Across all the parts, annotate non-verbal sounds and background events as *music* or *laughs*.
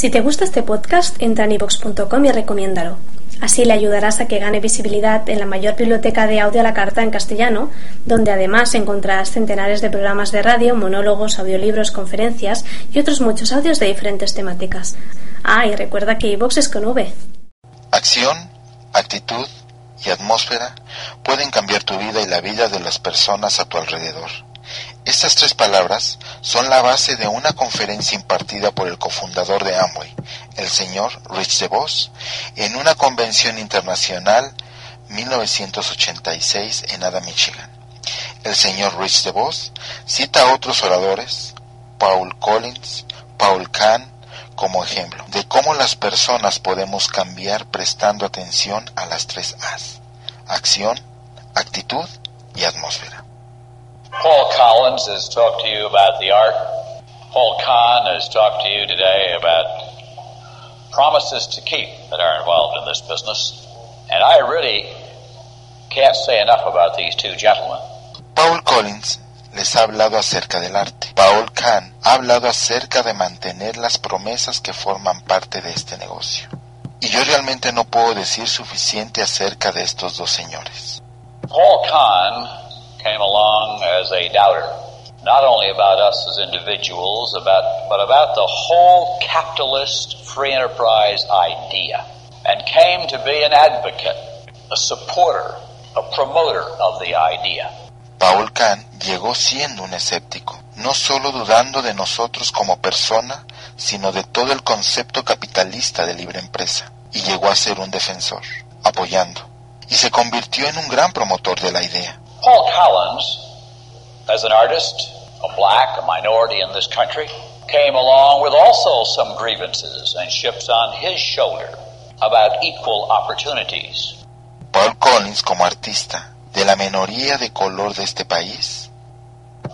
Si te gusta este podcast, entra en ivox.com y recomiéndalo. Así le ayudarás a que gane visibilidad en la mayor biblioteca de audio a la carta en castellano, donde además encontrarás centenares de programas de radio, monólogos, audiolibros, conferencias y otros muchos audios de diferentes temáticas. Ah, y recuerda que iVox es con V. Acción, actitud y atmósfera pueden cambiar tu vida y la vida de las personas a tu alrededor. Estas tres palabras son la base de una conferencia impartida por el cofundador de Amway, el señor Rich DeVos, en una convención internacional 1986 en Ada, Michigan. El señor Rich DeVos cita a otros oradores, Paul Collins, Paul Kahn, como ejemplo de cómo las personas podemos cambiar prestando atención a las tres A's, acción, actitud y atmósfera. Paul Collins has talked to you about the art. Paul Kahn has talked to you today about promises to keep that are involved in this business. And I really can't say enough about these two gentlemen. Paul Collins les ha hablado acerca del arte. Paul Kahn ha hablado acerca de mantener las promesas que forman parte de este negocio. Y yo realmente no puedo decir suficiente acerca de estos dos señores. Paul Kahn came along as a doubter, not only about us as individuals, about, but about the whole capitalist free enterprise idea, and came to be an advocate, a supporter, a promoter of the idea. Paul Kahn llegó siendo un escéptico, no solo dudando de nosotros como persona, sino de todo el concepto capitalista de libre empresa, y llegó a ser un defensor, apoyando, y se convirtió en un gran promotor de la idea. Paul Collins, as an artist, a black, a minority in this country, came along with also some grievances and ships on his shoulder about equal opportunities. Paul Collins, como artista de la minoría de color de este país,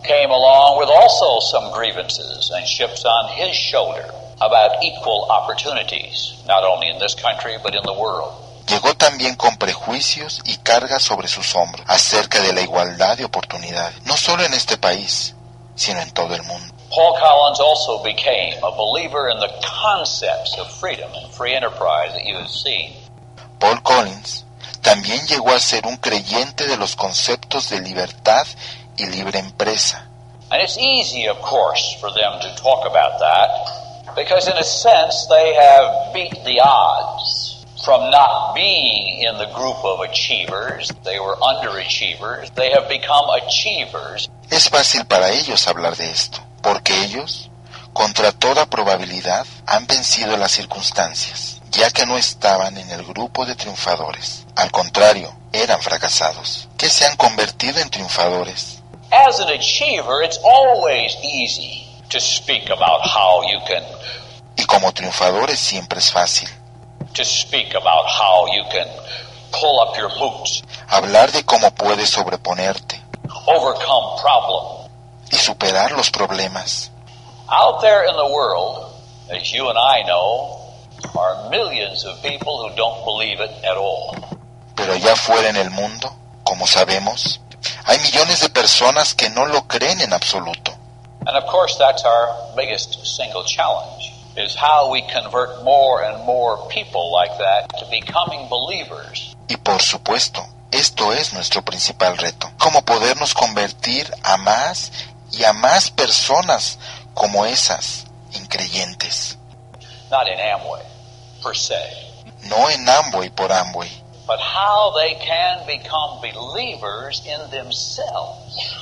came along with also some grievances and ships on his shoulder about equal opportunities, not only in this country but in the world. Llegó también con prejuicios y cargas sobre sus hombros acerca de la igualdad de oportunidades, no solo en este país, sino en todo el mundo. Paul Collins also became a believer in the concepts of freedom and free enterprise that you have seen. Paul Collins también llegó a ser un creyente de los conceptos de libertad y libre empresa. And it's easy, of course, for them to talk about that because, in a sense, they have beat the odds from not being in the group of achievers. They were underachievers. They have become achievers. Es fácil para ellos hablar de esto, porque ellos, contra toda probabilidad, han vencido las circunstancias, ya que no estaban en el grupo de triunfadores. Al contrario, eran fracasados, que se han convertido en triunfadores. As an achiever, it's always easy to speak about how you can Y como triunfadores siempre es fácil to speak about how you can pull up your boots, hablar de cómo puedes sobreponerte overcome problem. y superar los problemas. Out there in the world, as you and I know, are millions of people who don't believe it at all. Pero allá fuera en el mundo, como sabemos, hay millones de personas que no lo creen en absoluto. And of course, that's our biggest single challenge is how we convert more and more people like that to becoming believers. Y por supuesto, esto es nuestro principal reto. Cómo podernos convertir a más y a más personas como esas, increyentes. Not in Amway, per se, No en Amway por Amway, but how they can become believers in themselves.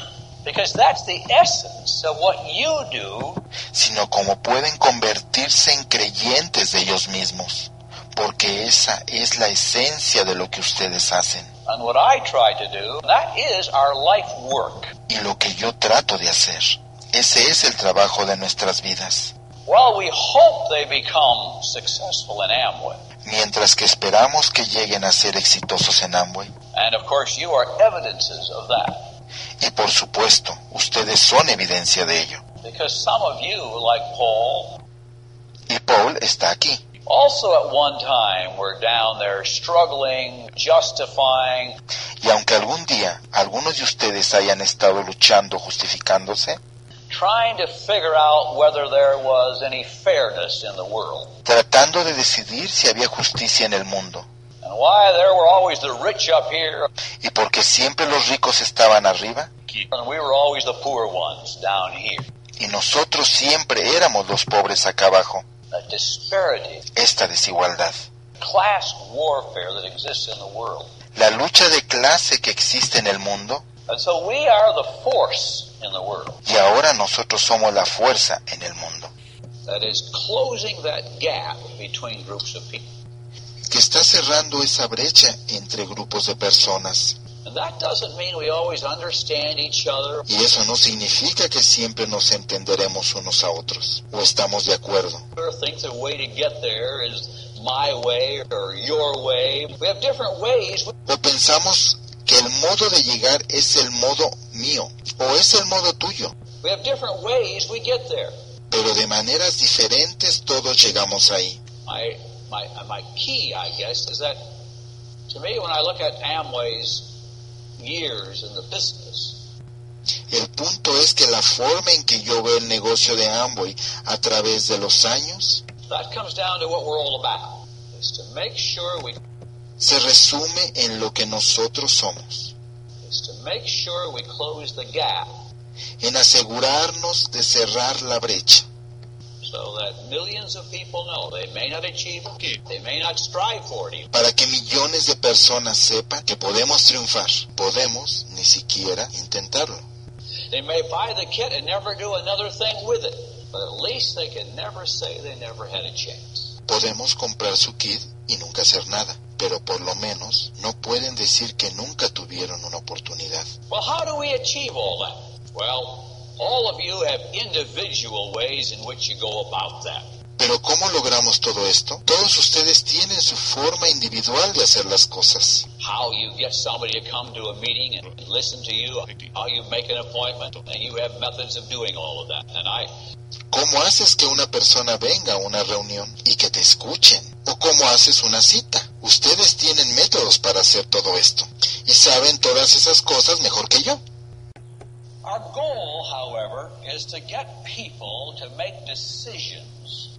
Because that's the essence of what you do sino como pueden convertirse en creyentes de ellos mismos, porque esa es la esencia de lo que ustedes hacen. and what I try to do. That is our life work. Y lo que yo trato de hacer, ese es el trabajo de nuestras vidas. Well, we hope they become successful in Amway. Mientras que esperamos que lleguen a ser exitosos en Amway, And of course, you are evidences of that. Y por supuesto, ustedes son evidencia de ello. Because some of you, like Paul, Y Paul está aquí. also at one time were down there struggling, justifying, Y aunque algún día algunos de ustedes hayan estado luchando, justificándose, trying to figure out whether there was any fairness in the world. tratando de decidir si había justicia en el mundo. And why there were always the rich up here Y porque siempre los ricos estaban arriba and we were always the poor ones down here. y nosotros siempre éramos los pobres acá abajo. Esta desigualdad. class warfare that exists in the world. La lucha de clase que existe en el mundo And so we are the force in the world y ahora nosotros somos la fuerza en el mundo. Que está cerrando esa brecha entre grupos de personas. Y eso no significa que siempre nos entenderemos unos a otros o estamos de acuerdo. O pensamos que el modo de llegar es el modo mío o es el modo tuyo, We have different ways we get there. pero de maneras diferentes todos llegamos ahí. My, my, key, I guess, is that to me, when I look at Amway's years in the business, El punto es que la forma en que yo veo el negocio de Amway a través de los años that comes down to what we're all about. Is to make sure we se resume en lo que nosotros somos, is to make sure we close the gap en asegurarnos de cerrar la brecha para que millones de personas sepan que podemos triunfar. Podemos ni siquiera intentarlo. They may buy the kit and never do another thing with it, but at least they can never say they never had a chance. Podemos comprar su kit y nunca hacer nada, pero por lo menos no pueden decir que nunca tuvieron una oportunidad. Well, how do we achieve all that? Well, all of you have individual ways in which you go about that. Pero ¿cómo logramos todo esto? Todos ustedes tienen su forma individual de hacer las cosas. How you get somebody to come to a meeting and listen to you, how you make an appointment, and you have methods of doing all of that. And I, ¿Cómo haces que una persona venga a una reunión y que te escuchen? ¿O cómo haces una cita? Ustedes tienen métodos para hacer todo esto y saben todas esas cosas mejor que yo. Our goal, however, is to get people to make decisions.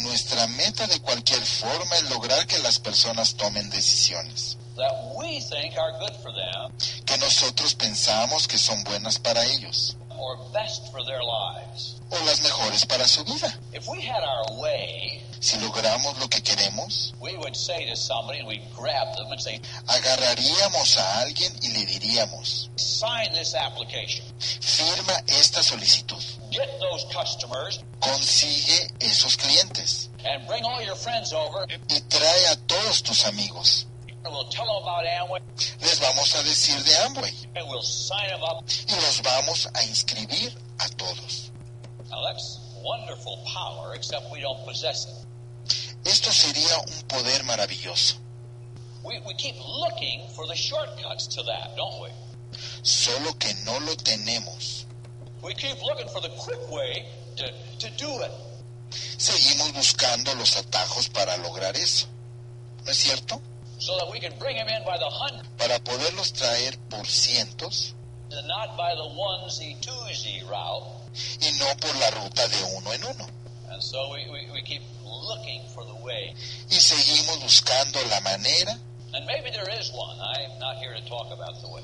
Nuestra meta de cualquier forma es lograr que las personas tomen decisiones. That we think are good for them. Que nosotros pensamos que son buenas para ellos or best for their lives. o las mejores para su vida. If we had our way, Si logramos lo que queremos, we would say to somebody and we'd grab them and say, agarraríamos a alguien y le diríamos, sign this application. firma esta solicitud, Get those customers consigue esos clientes and bring all your friends over y trae a todos tus amigos. And we'll tell them about Amway Les vamos a decir de Amway up. y los vamos a inscribir a todos. Now that's wonderful power, except we don't possess it. Esto sería un poder maravilloso, solo que no lo tenemos. We keep looking for the quick way to, to do it. Seguimos buscando los atajos para lograr eso. ¿No es cierto? So that we can bring them in by the hundred Para poderlos traer por cientos and not by the onesie twosie route. y no por la ruta de uno en uno. And so we, we, we keep looking for the way. Y seguimos buscando la manera, And maybe there is one. I'm not here to talk about the way.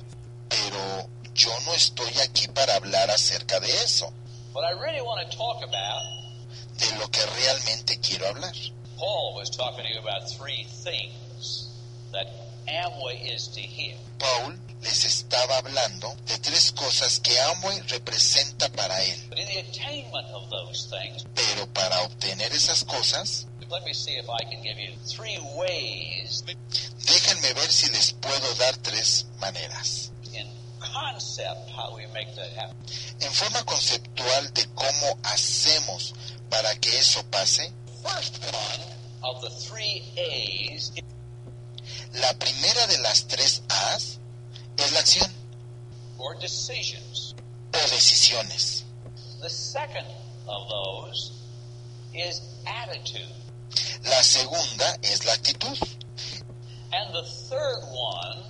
pero yo no estoy aquí para hablar acerca de eso, But I really want to talk about, de lo que realmente quiero hablar. Paul was talking to you about three things that Amway is to him. Paul les estaba hablando de tres cosas que Amway representa para él, But in the attainment of those things, pero para obtener esas cosas, let me see if I can give you three ways déjenme ver si les puedo dar tres maneras. in concept how we make that happen. En forma conceptual de cómo hacemos para que eso pase, la primera de las tres A's es la acción or decisions. o decisiones. The second of those is attitude. La segunda es la actitud. And the third one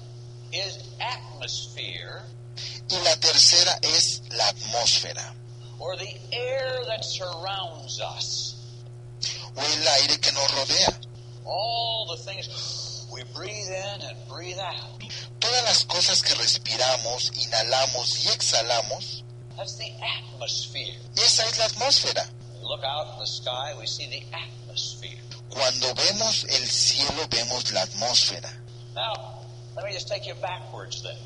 is atmosphere Y la tercera es la atmósfera or the air that surrounds us. o el aire que nos rodea. All the things we breathe in and breathe out. Todas las cosas que respiramos, inhalamos y exhalamos, That's the atmosphere. esa es la atmósfera. We look out in the sky, we see the atmosphere. Cuando vemos el cielo, vemos la atmósfera. Now, let me just take you backwards then.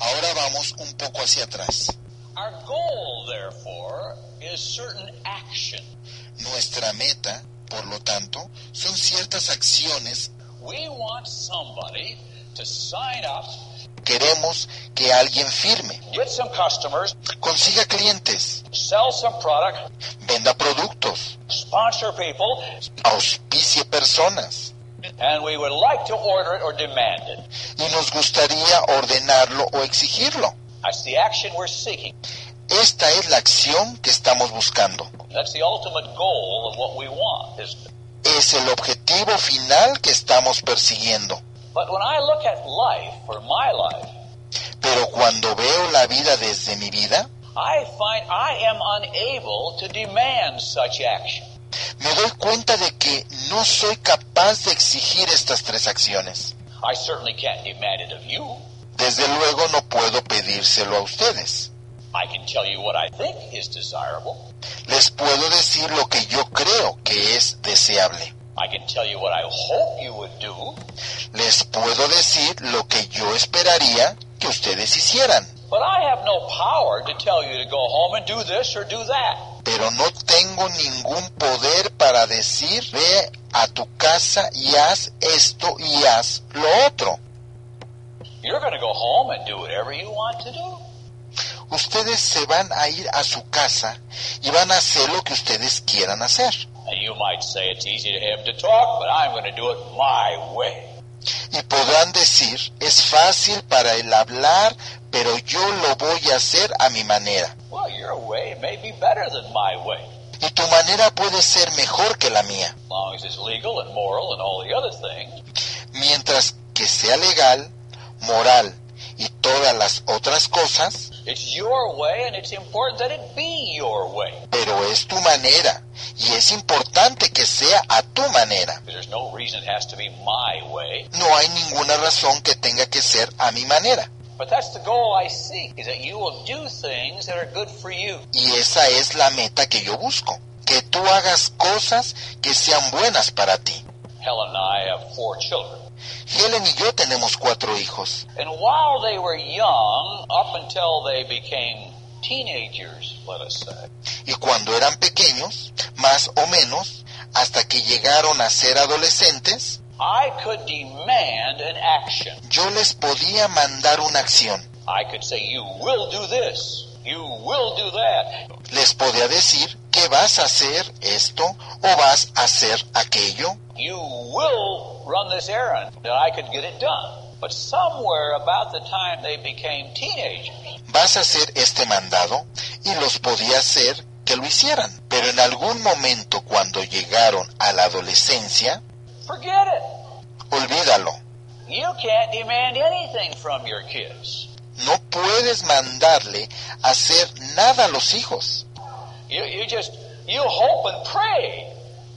Ahora vamos un poco hacia atrás. Our goal, therefore, is certain action. Nuestra meta, por lo tanto, son ciertas acciones. We want somebody to sign up, Queremos que alguien firme, get some customers, consiga clientes, sell some product, venda productos, sponsor people, auspicie personas. and we would like to order it or demand it. Y nos gustaría ordenarlo o exigirlo. That's the action we're seeking. Esta es la acción que estamos buscando. Es el objetivo final que estamos persiguiendo. Pero cuando veo la vida desde mi vida, me doy cuenta de que no soy capaz de exigir estas tres acciones. I certainly can't demand it of you. Desde luego no puedo pedírselo a ustedes. I can tell you what I think is desirable. Les puedo decir lo que yo creo que es deseable. I can tell you what I hope you would do. Les puedo decir lo que yo esperaría que ustedes hicieran. But I have no power to tell you to go home and do this or do that. Pero no tengo ningún poder para decir, ve a tu casa y haz esto y haz lo otro. You're going to go home and do whatever you want to do. Ustedes se van a ir a su casa y van a hacer lo que ustedes quieran hacer. And you might say it's easy to him to talk, but I'm going to do it my way. Y podrán decir, es fácil para él hablar, pero yo lo voy a hacer a mi manera. Well, your way may be better than my way, Y tu manera puede ser mejor que la mía, mientras que sea legal, moral y todas las otras cosas, It's your way, and it's important that it be your way. pero es tu manera y es importante que sea a tu manera. There's no reason it has to be my way. No hay ninguna razón que tenga que ser a mi manera. But that's the goal I seek, is that you will do things that are good for you. Y esa es la meta que yo busco, que tú hagas cosas que sean buenas para ti. Helen and I have four children. Helen y yo tenemos cuatro hijos. And while they were young, up until they became teenagers, let us say, Y cuando eran pequeños, más o menos, hasta que llegaron a ser adolescentes, I could demand an action. yo les podía mandar una acción. I could say, you will do this. You will do that. Les podía decir que vas a hacer esto o vas a hacer aquello. You will run this errand. And I could get it done. But somewhere about the time they became teenagers, Vas a hacer este mandado y los podía hacer que lo hicieran. Pero en algún momento cuando llegaron a la adolescencia, forget it. olvídalo. You can't demand anything from your kids. No puedes mandarle hacer nada a los hijos. You, you just, you hope and pray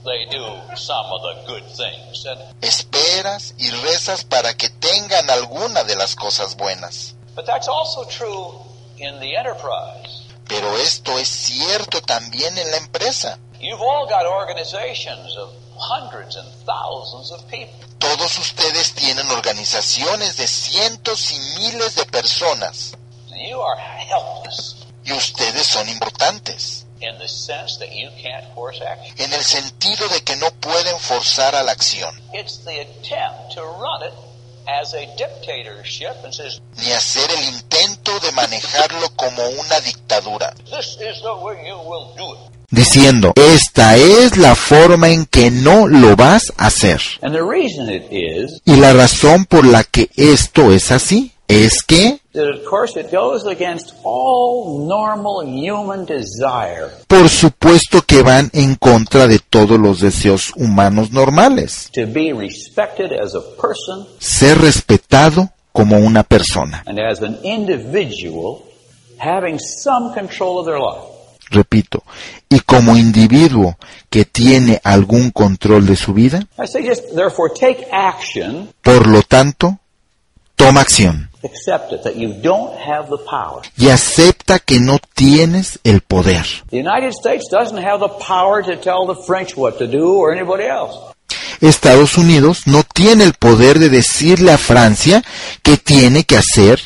they do some of the good things. And, Esperas y rezas para que tengan alguna de las cosas buenas. but that's also true in the enterprise. Pero esto es cierto también en la empresa. You've all got organizations of hundreds and thousands of people. Todos ustedes tienen organizaciones de cientos y miles de personas you are helpless y ustedes son importantes in the sense that you can't force action. en el sentido de que no pueden forzar a la acción It's the attempt to run it as a dictatorship and says, ni hacer el intento de manejarlo como una dictadura, this is the way you will do it. diciendo, esta es la forma en que no lo vas a hacer. And the reason it is Y la razón por la que esto es así es que, por supuesto que van en contra de todos los deseos humanos normales. to be respected as a person Ser respetado como una persona and as an individual having some control of their life. repito, y como individuo que tiene algún control de su vida, I say just therefore take action, por lo tanto, toma acción accept it, that you don't have the power. y acepta que no tienes el poder. The United States doesn't have the power to tell the French what to do or anybody else. Estados Unidos no tiene el poder de decirle a Francia qué tiene que hacer,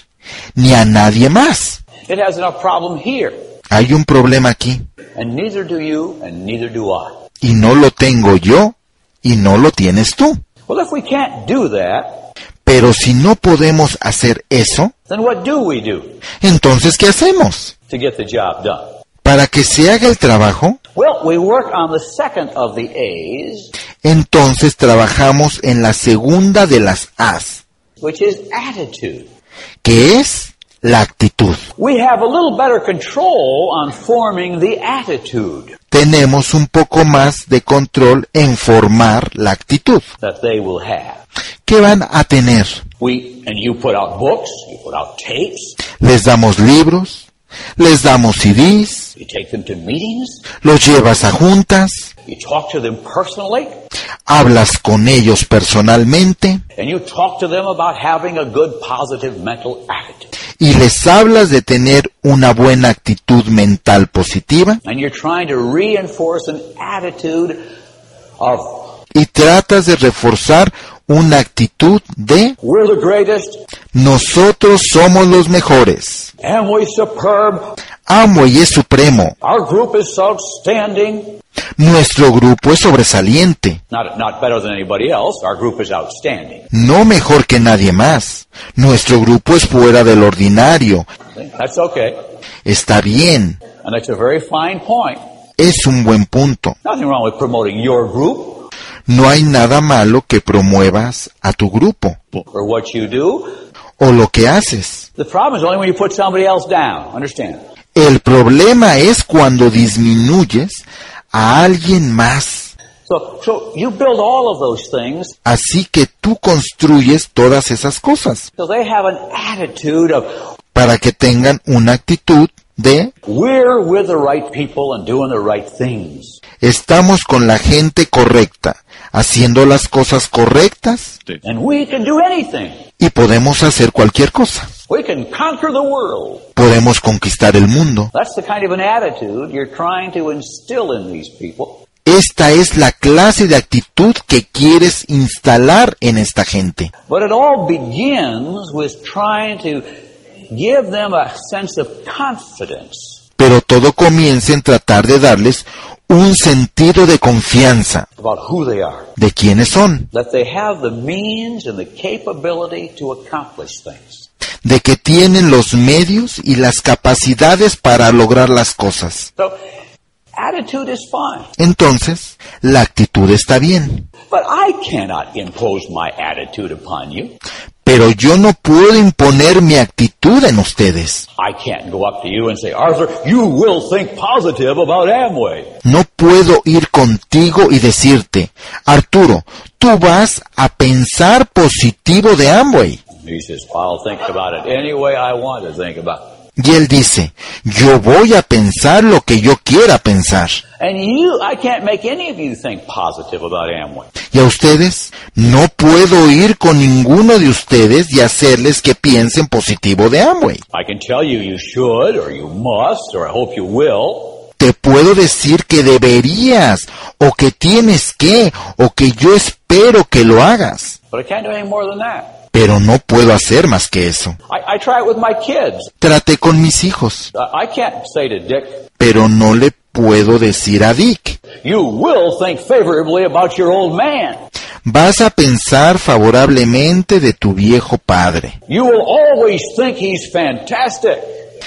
ni a nadie más. It has enough problem here, Hay un problema aquí, and neither do you, and neither do I. y no lo tengo yo, y no lo tienes tú. Well, if we can't do that, Pero si no podemos hacer eso, then what do we do entonces ¿qué hacemos? the? Para que se haga el trabajo, Well, we work on the second of the A's, entonces trabajamos en la segunda de las A's, which is attitude. que es la actitud. Tenemos un poco más de control en formar la actitud. ¿Qué van a tener? We and you put out books, you put out tapes, Les damos libros, les damos CDs, you take them to meetings, los llevas a juntas, you talk to them personally, hablas con ellos personalmente and you talk to them about having a good positive mental attitude. Y les hablas de tener una buena actitud mental positiva. And you're trying to reinforce an attitude of y tratas de reforzar una actitud de we're the greatest, nosotros somos los mejores. Amway es supremo. our group is outstanding. Nuestro grupo es sobresaliente. No mejor que nadie más. Nuestro grupo es fuera del ordinario. See? That's okay. Está bien. And that's a very fine point. Es un buen punto. No hay nada malo que promuevas a tu grupo or what you do. o lo que haces. The problem is only when you put somebody else down. Understand? El problema es cuando disminuyes a alguien más. So, so you build all of those things Así que tú construyes todas esas cosas so they have an attitude of para que tengan una actitud de we're with the right people and doing the right things. estamos con la gente correcta, haciendo las cosas correctas And we can do anything. y podemos hacer cualquier cosa. We can conquer the world. Podemos conquistar el mundo. That's the kind of an attitude you're trying to instill in these people. Esta es la clase de actitud que quieres instalar en esta gente. But it all begins with trying to give them a sense of confidence Pero todo comienza en tratar de darles un sentido de confianza de quiénes son, de que tienen los medios y las capacidades para lograr las cosas. So, attitude is fine. Entonces, la actitud está bien. But I cannot impose my attitude upon you. Pero yo no puedo imponer mi actitud en ustedes. I can't go up to you and say, Arthur, you will think positive about Amway. No puedo ir contigo y decirte, Arturo, tú vas a pensar positivo de Amway. Y él dice, yo voy a pensar lo que yo quiera pensar. And you, I can't make any of you think positive about Amway. Y a ustedes, no puedo ir con ninguno de ustedes y hacerles que piensen positivo de Amway. Te puedo decir que deberías, o que tienes que, o que yo espero que lo hagas. But I can't do any more than that. Pero no puedo hacer más que eso. I, I try it with my kids. Traté con mis hijos, I I can't say to Dick, pero no le puedo decir a Dick, you will think favorably about your old man. vas a pensar favorablemente de tu viejo padre. You will always think he's fantastic.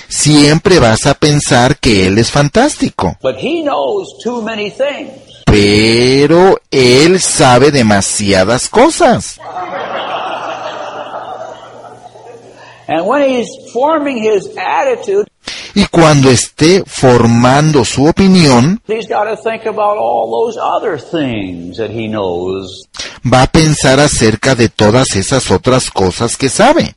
Siempre vas a pensar que él es fantástico, But he knows too many things. Pero él sabe demasiadas cosas. And when he's forming his attitude, Y cuando esté formando su opinión, he's got to think about all those other things that he knows va a pensar acerca de todas esas otras cosas que sabe,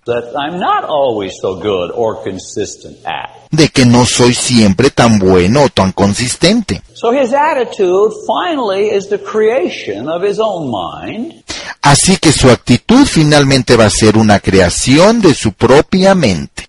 de que no soy siempre tan bueno o tan consistente. So his attitude finally is the creation of his own mind, Así que su actitud finalmente va a ser una creación de su propia mente.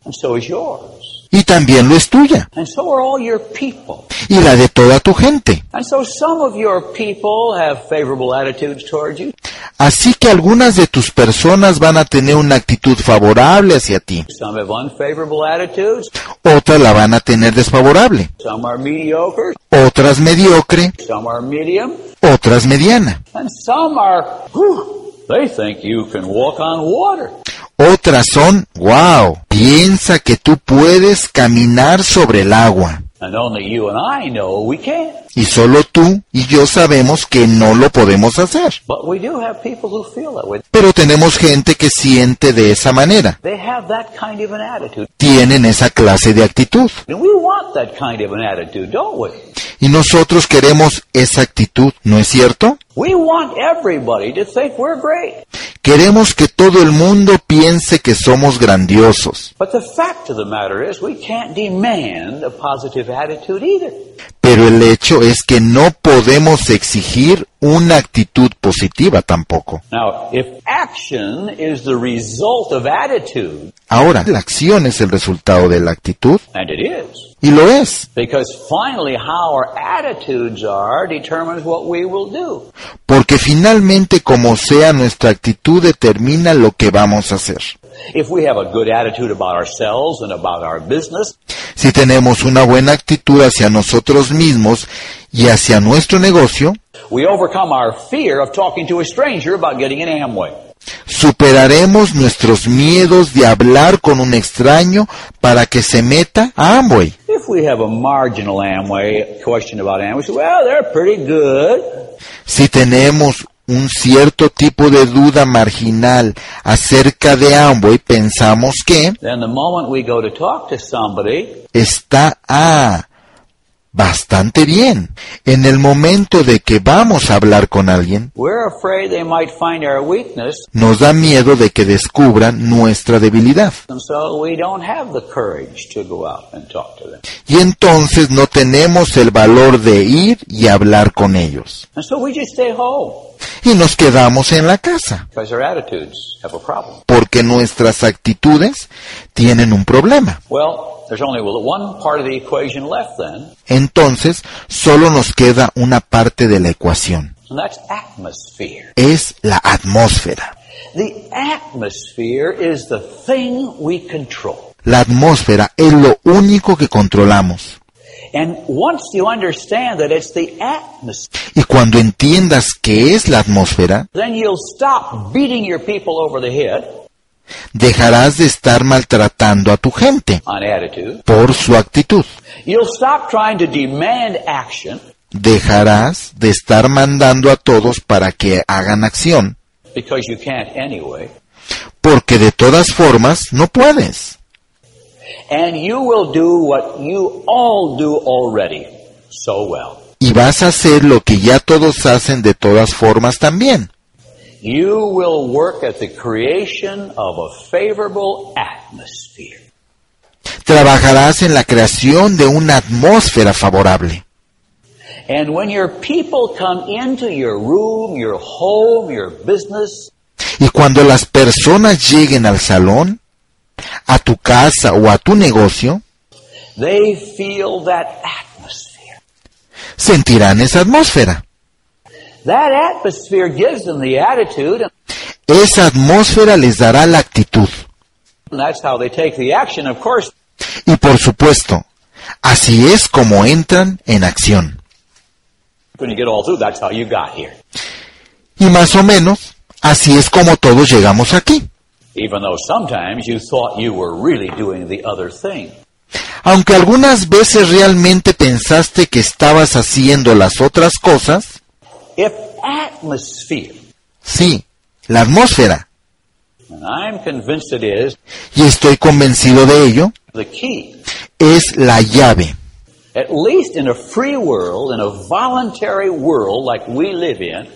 Y también lo es tuya. And so are all your people. Y la de toda tu gente. And so some of your people have favorable attitudes towards you. Así que algunas de tus personas van a tener una actitud favorable hacia ti. Some have unfavorable attitudes. Otras la van a tener desfavorable. Some are mediocre. Otras mediocre. Otras mediana. Otras son, wow, piensa que tú puedes caminar sobre el agua. Y solo tú y yo sabemos que no lo podemos hacer. Pero tenemos gente que siente de esa manera. They have that kind of an attitude. Tienen esa clase de actitud. Y nosotros queremos esa actitud, ¿no es cierto? We want everybody to think we're great. Queremos que todo el mundo piense que somos grandiosos. But the fact of the matter is we can't demand a positive attitude either. Pero el hecho es que no podemos exigir una actitud positiva tampoco. Now, if action is the result of attitude, Ahora, la acción es el resultado de la actitud, and it is, y lo es, because finally how our attitudes are determines what we will do. porque finalmente como sea nuestra actitud determina lo que vamos a hacer. If we have a good attitude about ourselves and about our business, Si tenemos una buena actitud hacia nosotros mismos y hacia nuestro negocio, we overcome our fear of talking to a stranger about getting an Amway. superaremos nuestros miedos de hablar con un extraño para que se meta a Amway. If we have a marginal Amway question about Amway, we say, well, they're pretty good. Si tenemos un cierto tipo de duda marginal acerca de Amway, pensamos que Then the moment we go to talk to somebody, está ah, bastante bien. En el momento de que vamos a hablar con alguien, nos da miedo de que descubran nuestra debilidad. Y entonces no tenemos el valor de ir y hablar con ellos. Y nos quedamos en la casa, porque nuestras actitudes tienen un problema. Well, there's only one part of the equation left then, Entonces solo nos queda una parte de la ecuación. and that's atmosphere. Es la atmósfera. The atmosphere is the thing we control. La atmósfera es lo único que controlamos. And once you understand that it's the atmosphere, Y cuando entiendas qué es la atmósfera, dejarás de estar maltratando a tu gente por su actitud. Dejarás de estar mandando a todos para que hagan acción, porque de todas formas no puedes. Y vas a hacer lo que ya todos hacen de todas formas también. You will work at the creation of a favorable atmosphere. Trabajarás en la creación de una atmósfera favorable. And when your people come into your room, your home, your business, Y cuando las personas lleguen al salón, a tu casa o a tu negocio, they feel that atmosphere. sentirán esa atmósfera. That atmosphere gives them the attitude, Esa atmósfera les dará la actitud. and that's how they take the action. Of course, Y por supuesto, así es como entran en acción. when you get all through, that's how you got here. Y más o menos, así es como todos llegamos aquí. Even though sometimes you thought you were really doing the other thing. Aunque algunas veces realmente pensaste que estabas haciendo las otras cosas, If atmosphere, sí, la atmósfera, and I'm convinced it is, y estoy convencido de ello, the key, es la llave. at least in a free world, in a voluntary world like we live in,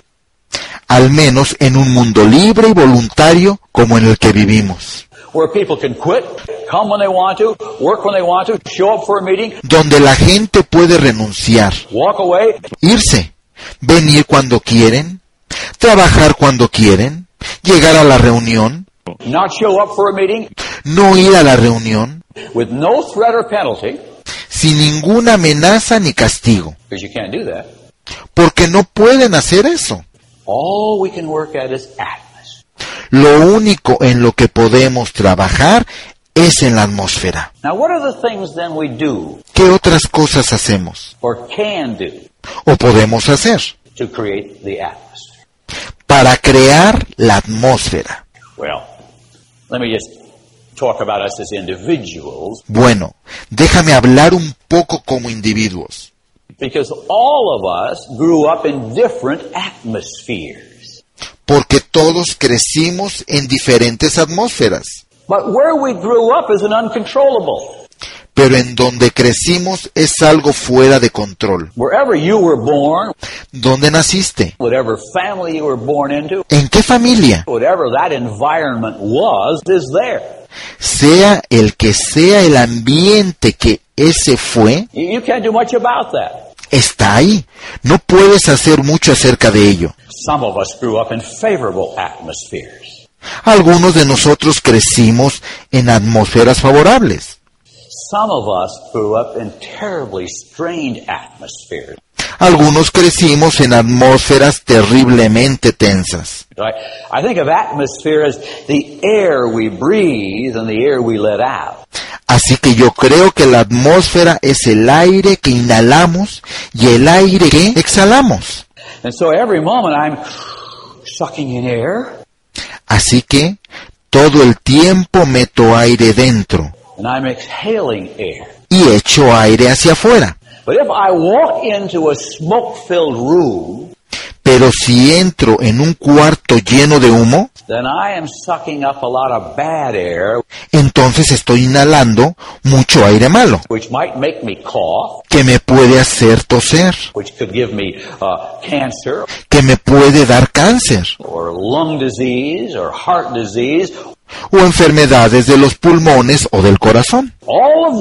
al menos en un mundo libre y voluntario como en el que vivimos, where people can quit, come when they want to, work when they want to, show up for a meeting, donde la gente puede renunciar, walk away, irse, venir cuando quieren, trabajar cuando quieren, llegar a la reunión, not show up for a meeting no ir a la reunión, with no threat or penalty, sin ninguna amenaza ni castigo, because you can't do that. porque no pueden hacer eso. All we can work at is atmosphere. Lo único en lo que podemos trabajar es en la atmósfera. Now, what are the things then we do ¿Qué otras cosas hacemos or can do o podemos hacer to create the atmosphere? para crear la atmósfera? Well, let me just talk about us as individuals Bueno, déjame hablar un poco como individuos, because all of us grew up in different atmospheres. porque todos crecimos en diferentes atmósferas, But where we grew up is an uncontrollable. pero en donde crecimos es algo fuera de control. Wherever you were born, ¿Dónde naciste? whatever family you were born into, ¿En qué familia? whatever that environment was, is there. Sea el que sea el ambiente que ese fue, You can't do much about that. está ahí. No puedes hacer mucho acerca de ello. Some of us grew up in favorable atmospheres. Algunos de nosotros crecimos en atmósferas favorables. Some of us grew up in terribly strained atmospheres. Algunos crecimos en atmósferas terriblemente tensas. Así que yo creo que la atmósfera es el aire que inhalamos y el aire que exhalamos. And so every moment I'm *sighs* sucking in air Así que todo el tiempo meto aire dentro and I'm exhaling air. y echo aire hacia afuera. But if I walk into a smoke-filled room, Pero si entro en un cuarto lleno de humo, then I am sucking up a lot of bad air, entonces estoy inhalando mucho aire malo, which might make me cough, que me puede hacer toser, which could give me uh, cancer que me puede dar cáncer or lung disease or heart disease, o enfermedades de los pulmones o del corazón. all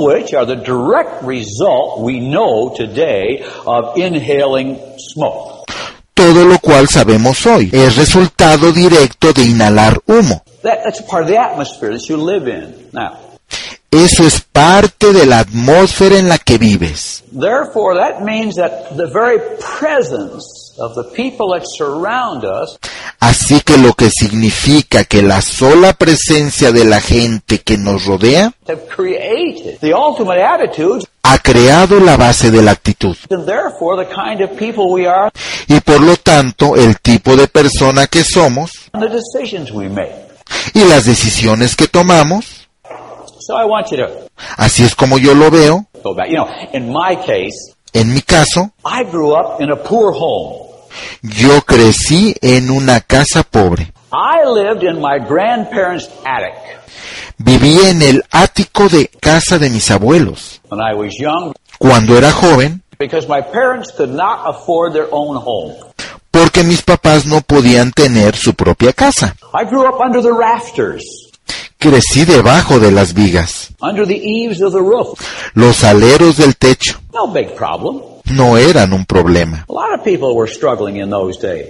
Todo lo cual sabemos hoy es resultado directo de inhalar humo. Eso es parte de la atmósfera en la que vives. therefore, that means that the very presence of the people that surround us Así que lo que significa que la sola presencia de la gente que nos rodea ha creado la base de la actitud y por lo tanto el tipo de persona que somos and the decisions we make. y las decisiones que tomamos. So I want you to Así es como yo lo veo. En mi caso, I grew up in a poor home. yo crecí en una casa pobre. I lived in my grandparents' attic Viví en el ático de casa de mis abuelos. when I was young Cuando era joven, because my parents could not afford their own home. porque mis papás no podían tener su propia casa. I grew up under the rafters, Crecí debajo de las vigas. under the eaves of the roof. Los aleros del techo No big problem. no eran un problema. A lot of people were struggling in those days.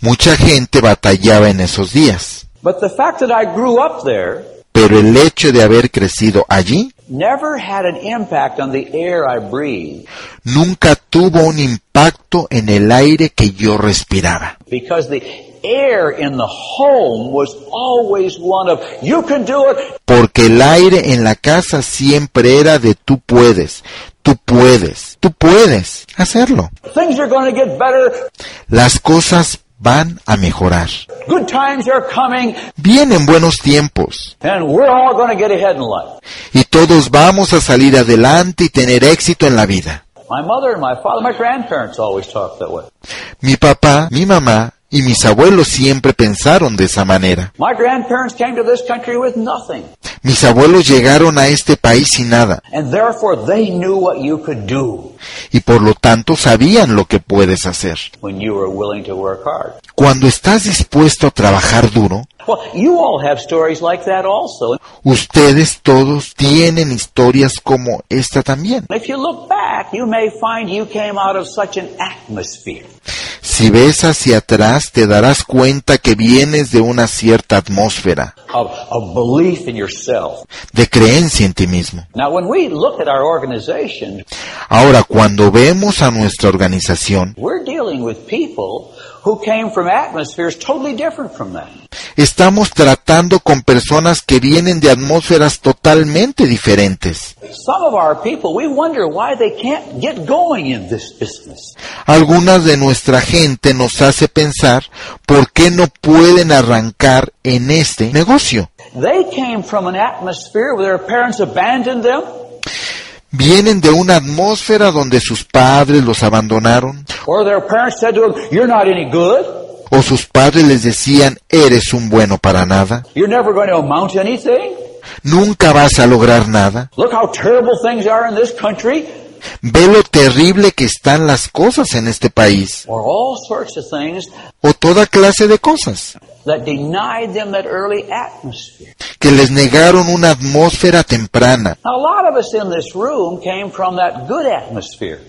Mucha gente batallaba en esos días. But the fact that I grew up there Pero el hecho de haber crecido allí never had an impact on the air I breathed nunca tuvo un impacto en el aire que yo respiraba. because the air in the home was always one of, you can do it, Porque el aire en la casa siempre era de tú puedes, tú puedes, tú puedes hacerlo. things are going to get better, Las cosas van a mejorar. good times are coming, Vienen buenos tiempos and we're all going to get ahead in life. y todos vamos a salir adelante y tener éxito en la vida. My mother and my father, my grandparents always talked that way. Mi papá, mi mamá y mis abuelos siempre pensaron de esa manera. My grandparents came to this country with nothing. Mis abuelos llegaron a este país sin nada and therefore they knew what you could do y por lo tanto sabían lo que puedes hacer. when you were willing to work hard. Cuando estás dispuesto a trabajar duro, ustedes todos tienen historias como esta también. Si ves hacia atrás, te darás cuenta que vienes de una cierta atmósfera Of, of belief in yourself. de creencia en ti mismo. Now, when we look at our organization, Ahora, cuando vemos a nuestra organización, we're dealing with people who came from atmospheres totally different from that. estamos tratando con personas que vienen de atmósferas totalmente diferentes. Some of our people, we wonder why they can't get going in this business. Algunas de nuestra gente nos hace pensar por qué no pueden arrancar en este negocio. They came from an atmosphere where their parents abandoned them, Vienen de una atmósfera donde sus padres los abandonaron o sus padres les decían eres un bueno para nada, You're never going to amount to anything. nunca vas a lograr nada. Look how terrible things are in this country. Ve lo terrible que están las cosas en este país o toda clase de cosas that denied them that early atmosphere. que les negaron una atmósfera temprana. Now, a lot of us in this room came from that good atmosphere.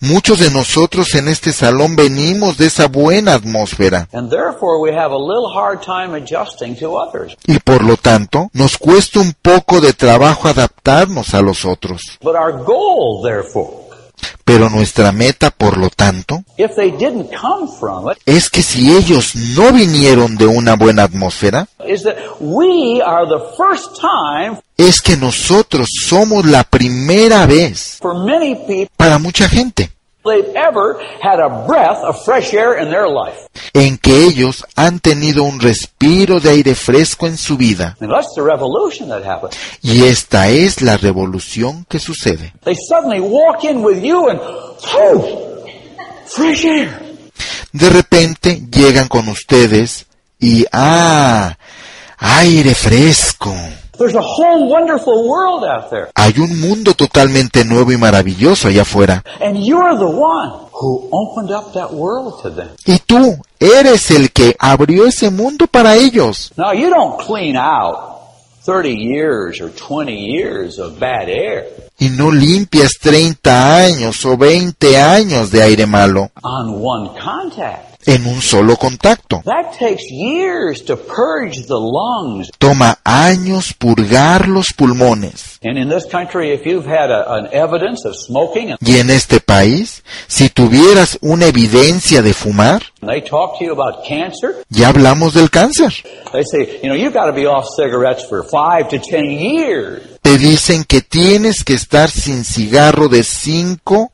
Muchos de nosotros en este salón venimos de esa buena atmósfera And therefore, we have a little hard time adjusting to others. y por lo tanto nos cuesta un poco de trabajo adaptarnos a los otros. Pero nuestra meta, por lo tanto, es que si ellos no vinieron de una buena atmósfera, es que nosotros somos la primera vez para mucha gente they've ever had a breath of fresh air in their life. en que ellos han tenido un respiro de aire fresco en su vida. And that's the revolution that happened. Y esta es la revolución que sucede. They suddenly walk in with you and, fresh air. De repente llegan con ustedes y ¡ah! aire fresco. There's a whole wonderful world out there. Hay un mundo totalmente nuevo y maravilloso allá afuera. And you're the one who opened up that world to them. Y tú eres el que abrió ese mundo para ellos. Now, you don't clean out 30 years or 20 years of bad air Y no limpias 30 años o 20 años de aire malo on one contact. En un solo contacto. That takes years to purge the lungs. Toma años purgar los pulmones. And in this country, if you've had a, an evidence of smoking and Y en este país, si tuvieras una evidencia de fumar, ya hablamos del cáncer. they say, you know, you've got to be off cigarettes for five to ten years. Te dicen que tienes que estar sin cigarro de 5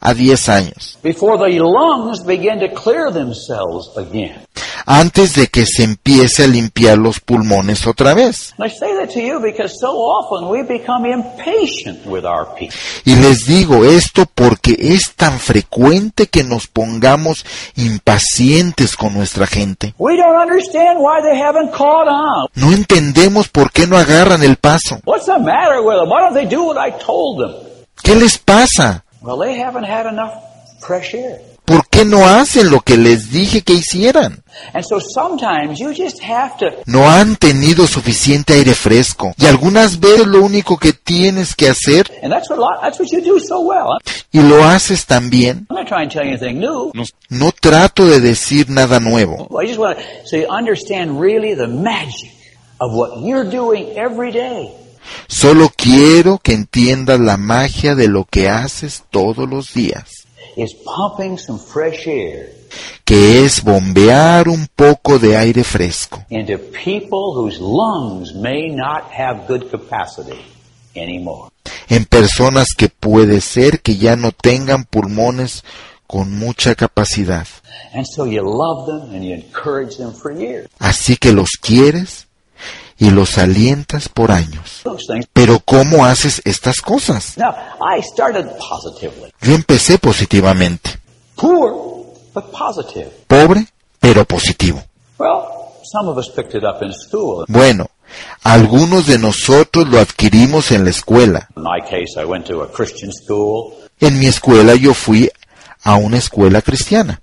a 10 años before the lungs begin to clear themselves again. antes de que se empiece a limpiar los pulmones otra vez. And I say that to you because so often we become impatient with our people. Y les digo esto porque es tan frecuente que nos pongamos impacientes con nuestra gente. We don't understand why they haven't caught on. No entendemos por qué no agarran el paso. What's the matter with them? Why don't they do what I told them? ¿Qué les pasa? Well, they haven't had enough fresh air. ¿Por qué no hacen lo que les dije que hicieran? And so sometimes you just have to No han tenido suficiente aire fresco. Y algunas veces lo único que tienes que hacer, And that's what a lot, that's what you do so well. y lo haces también, I'm not trying to tell you anything new. no trato de decir nada nuevo. I just want to so you understand really the magic of what you're doing every day. Solo quiero que entiendas la magia de lo que haces todos los días, Is pumping some fresh air que es bombear un poco de aire fresco into people whose lungs may not have good capacity anymore. en personas que puede ser que ya no tengan pulmones con mucha capacidad. And so you love them and you encourage them for years. Así que los quieres y los alientas por años. Pero ¿cómo haces estas cosas? Yo empecé positivamente. Poor, but positive. Pobre, pero positivo. Well, some of us picked it up in school. Bueno, Algunos de nosotros lo adquirimos en la escuela. In my case, I went to a Christian school. En mi escuela yo fui a una escuela cristiana,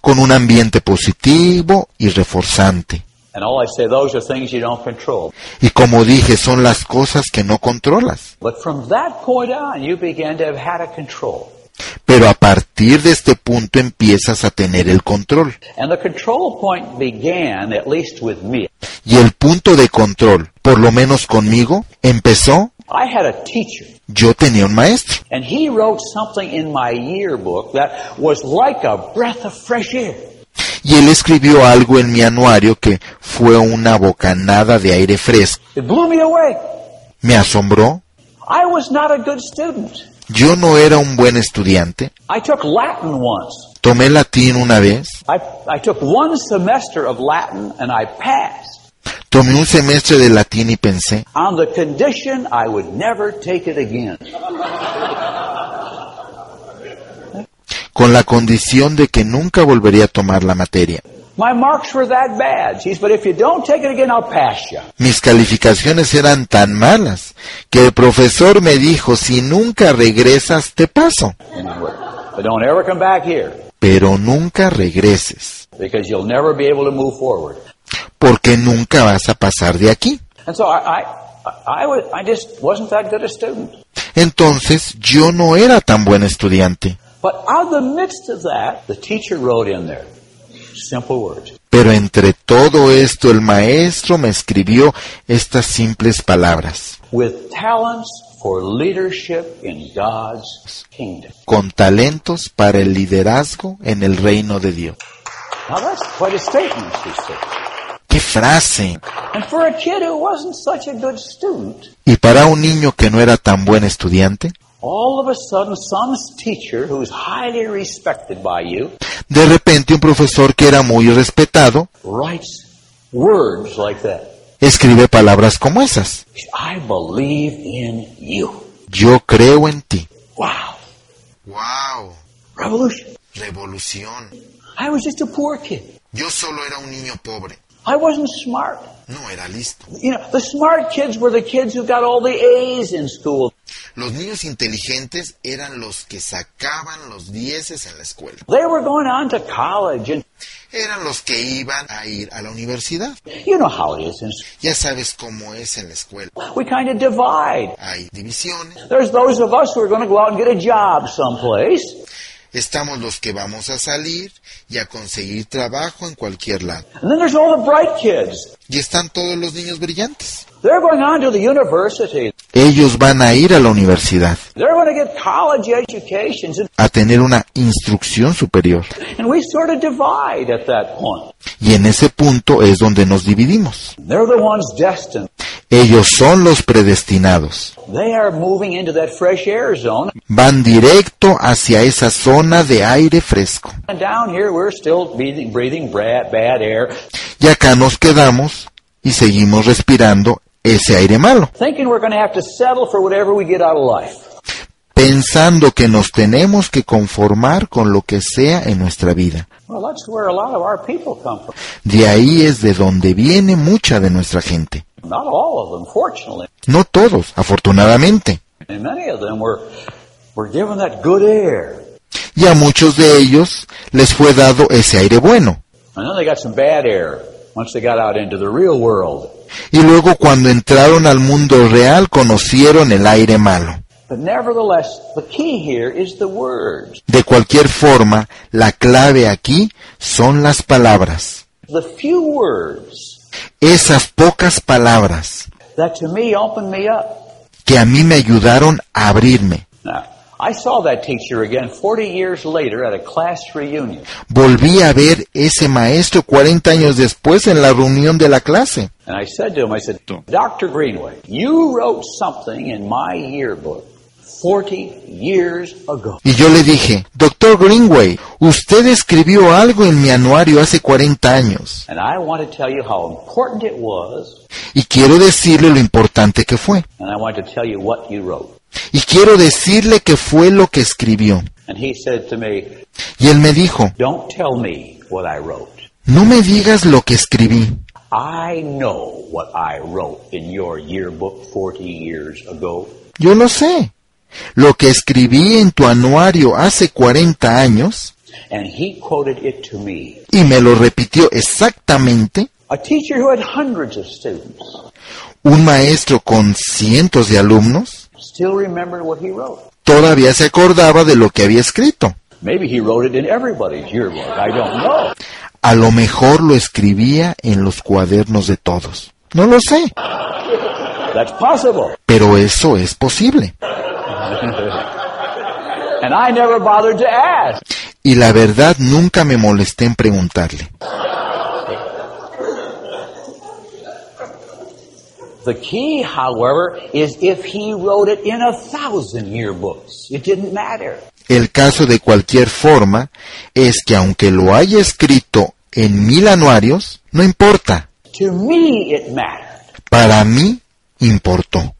Con un ambiente positivo y reforzante. And all I say, those are things you don't control. Y como dije, son las cosas que no controlas. But from that point on, you began to have had a control. Pero a partir de este punto empiezas a tener el control. Y el punto de control, por lo menos conmigo, empezó, I had a teacher, yo tenía un maestro. and he wrote something in my yearbook that was like a breath of fresh air. Y él escribió algo en mi anuario que fue una bocanada de aire fresco. It blew me away. Me asombró. I was not a good student. Yo no era un buen estudiante. I took Latin once. Tomé latín una vez. I, I took one semester of Latin and I passed Tomé un semestre de latín y pensé, on the condition I would never take it again. con la condición de que nunca volvería a tomar la materia. Mis calificaciones eran tan malas que el profesor me dijo, si nunca regresas, te paso. But don't ever come back here Pero nunca regreses, because you'll never be able to move forward. Porque nunca vas a pasar de aquí. And so I, I, I, was, I just wasn't that good a student. Entonces yo no era tan buen estudiante. But out of the midst of that, the teacher wrote in there simple words. Pero entre todo esto el maestro me escribió estas simples palabras. With talents for leadership in God's kingdom. Con talentos para el liderazgo en el reino de Dios. ¡Qué frase! And for a kid who wasn't such a good student, Y para un niño que no era tan buen estudiante, all of a sudden some teacher who's highly respected by you de repente un profesor que era muy respetado writes words like that. escribe palabras como esas. I believe in you. Yo creo en ti. Wow. ¡Wow! Revolution. Revolución. I was just a poor kid. Yo solo era un niño pobre. I wasn't smart. No era listo. You know, the smart kids were the kids who got all the A's in school. Los niños inteligentes eran los que sacaban los dieces en la escuela. They were going on to college, and Eran los que iban a ir a la universidad. you know how it is. In school. Ya sabes cómo es en la escuela. We kind of divide. Hay divisiones. There's those of us who are going to go out and get a job someplace. Estamos los que vamos a salir y a conseguir trabajo en cualquier lado. And then there's all the bright kids. Y están todos los niños brillantes. They're going on to the university. Ellos van a ir a la universidad, They're going to get college educations. And, a tener una instrucción superior. and we sort of divide at that point. Y en ese punto es donde nos dividimos. They're the ones destined. Ellos son los predestinados. They are moving into that fresh air zone. Van directo hacia esa zona de aire fresco. And down here, we're still breathing, breathing bad, bad air, Y acá nos quedamos y seguimos respirando ese aire malo, thinking we're going to have to settle for whatever we get out of life. pensando que nos tenemos que conformar con lo que sea en nuestra vida. Well, that's where a lot of our people come from. De ahí es de donde viene mucha de nuestra gente. Not all of them, fortunately. No todos, afortunadamente. And many of them were, were given that good air. Y a muchos de ellos les fue dado ese aire bueno. Y luego cuando entraron al mundo real conocieron el aire malo. De cualquier forma, la clave aquí son las palabras. Esas pocas palabras que a mí me ayudaron a abrirme. Now, I saw that teacher again 40 years later at a class reunion. Volví a ver ese maestro 40 años después en la reunión de la clase. And I said to him, I said, Dr. Greenway, you wrote something in my yearbook 40 years ago. Y yo le dije, Doctor Greenway, usted escribió algo en mi anuario hace 40 años. And I want to tell you how important it was, Y quiero decirle lo importante que fue. Y quiero decirle que fue lo que escribió. And he said to me, Y él me dijo, Don't tell me what I wrote. No me digas lo que escribí. I know what I wrote in your yearbook 40 years ago. Yo lo sé. Lo que escribí en tu anuario hace 40 años And he quoted it to me. y me lo repitió exactamente A teacher who had hundreds of students un maestro con cientos de alumnos, still remembered what he wrote. todavía se acordaba de lo que había escrito. Maybe he wrote it in everybody's yearbook. I don't know. A lo mejor lo escribía en los cuadernos de todos. No lo sé, That's possible. pero eso es posible. *laughs* And I never bothered to ask. Y la verdad nunca me molesté en preguntarle. The key, however, is if he wrote it in a thousand yearbooks. It didn't matter. El caso de cualquier forma es que aunque lo haya escrito en mil anuarios, no importa. To me, it mattered. Para mí importó.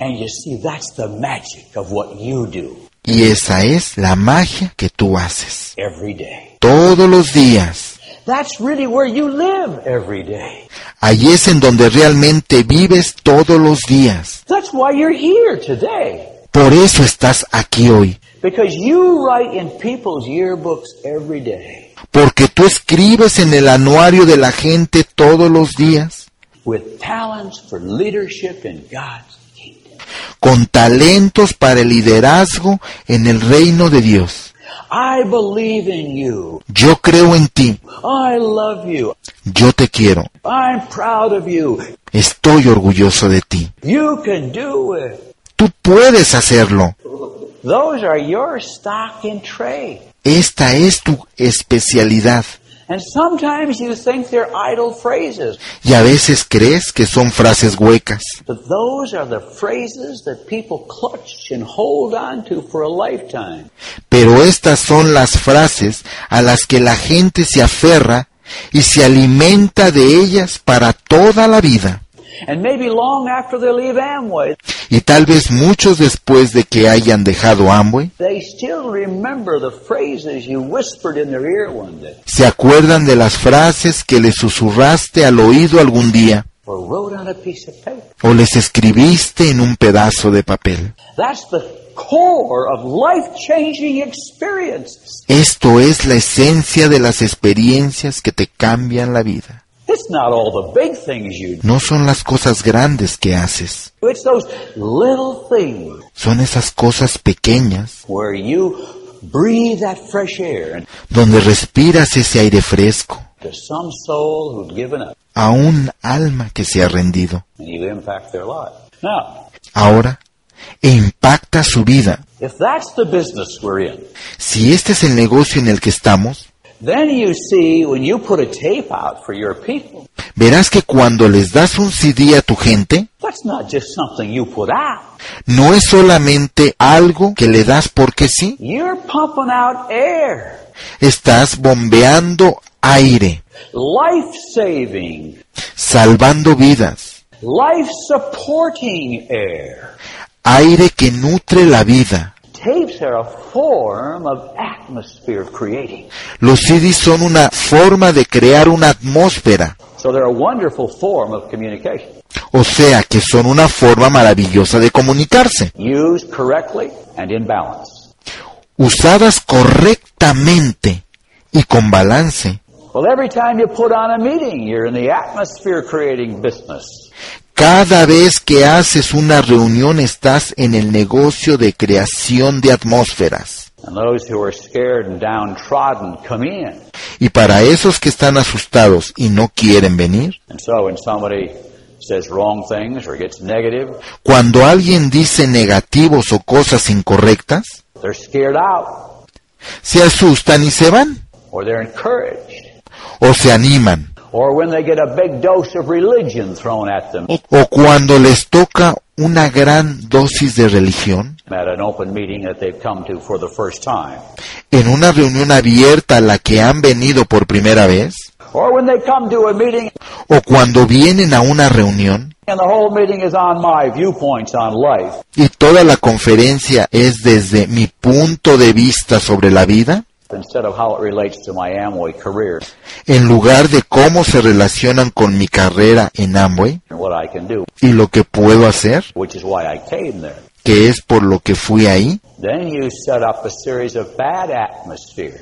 And you see, that's the magic of what you do Y esa es la magia que tú haces. every day. Todos los días. That's really where you live every day. Allí es en donde realmente vives todos los días. That's why you're here today. Por eso estás aquí hoy. Because you write in people's yearbooks every day Porque tú escribes en el anuario de la gente todos los días. with talents for leadership in God's kingdom. Con talentos para el liderazgo en el reino de Dios. I believe in you. Yo creo en ti. I love you. Yo te quiero. I'm proud of you. Estoy orgulloso de ti. You can do it. Tú puedes hacerlo. Those are your stock in trade. Esta es tu especialidad. And sometimes you think they're idle phrases, Y a veces crees que son frases huecas. but those are the phrases that people clutch and hold on to for a lifetime. Pero estas son las frases a las que la gente se aferra y se alimenta de ellas para toda la vida. And maybe long after they leave Amway, Y tal vez muchos después de que hayan dejado Amway, they still remember the phrases you whispered in their ear one day se acuerdan de las frases que les susurraste al oído algún día or wrote on a piece of paper. o les escribiste en un pedazo de papel. That's the core of life-changing experiences. Esto es la esencia de las experiencias que te cambian la vida. It's not all the big things you do. No son las cosas grandes que haces, It's those little things son esas cosas pequeñas where you breathe that fresh air and donde respiras ese aire fresco to some soul who'd given up a un alma que se ha rendido. Ahora, e impacta su vida. if that's the business we're in, Si este es el negocio en el que estamos, then you see when you put a tape out for your people, verás que cuando les das un CD a tu gente, that's not just something you put out. no es solamente algo que le das porque sí, You're pumping out air, estás bombeando aire, salvando vidas, aire que nutre la vida. Tapes are a form of atmosphere creating. Los CDs son una forma de crear una atmósfera, So they're a wonderful form of communication. o sea que son una forma maravillosa de comunicarse. Used correctly and in balance. Usadas correctamente y con balance, Cada vez que haces una reunión estás en el negocio de creación de atmósferas. Y para esos que están asustados y no quieren venir, cuando alguien dice negativos o cosas incorrectas, they're scared out se asustan y se van, or they're encouraged. o se animan, Or when they get a big dose of religion thrown at them. O cuando les toca una gran dosis de religión, at an open meeting that they've come to for the first time. en una reunión abierta a la que han venido por primera vez, Or when they come to a meeting. O cuando vienen a una reunión. And the whole meeting is on my viewpoints on life. y toda la conferencia es desde mi punto de vista sobre la vida, instead of how it relates to my Amway career en lugar de cómo se relacionan con mi carrera en Amway y lo que puedo hacer, que es por lo que fui ahí, Then you set up a series of bad atmospheres.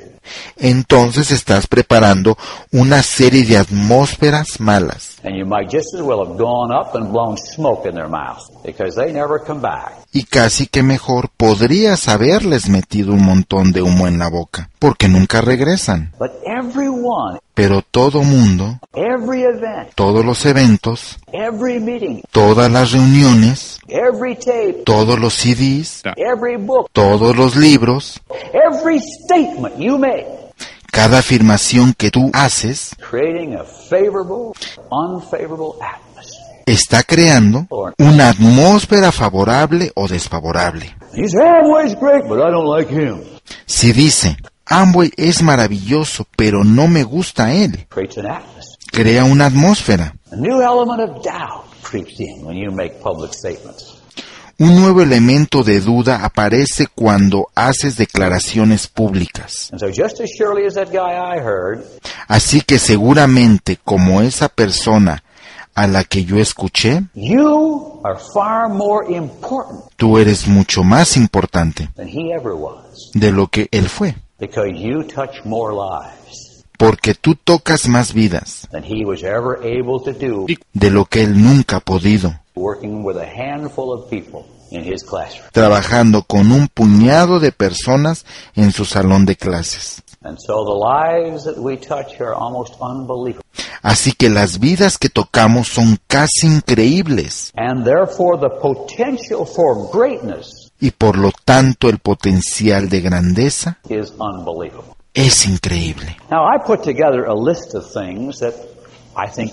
entonces estás preparando una serie de atmósferas malas. And you might just as well have gone up and blown smoke in their mouth because they never come back. Y casi que mejor podrías haberles metido un montón de humo en la boca, porque nunca regresan. But everyone, Pero todo mundo, every event, todos los eventos, every meeting, todas las reuniones, every tape, todos los CDs, every book, todos los libros, every statement you make, cada afirmación que tú haces, está creando una atmósfera favorable o desfavorable. Si dice, Amway es maravilloso, pero no me gusta él, crea una atmósfera. Un nuevo elemento de duda aparece cuando haces declaraciones públicas. Así que seguramente como esa persona a la que yo escuché, tú eres mucho más importante de lo que él fue, porque tú tocas más vidas de lo que él nunca ha podido, trabajando con un puñado de personas en su salón de clases. Así que las vidas que tocamos son casi increíbles y por lo tanto el potencial de grandeza. Es increíble. Now I put together a list of things that I think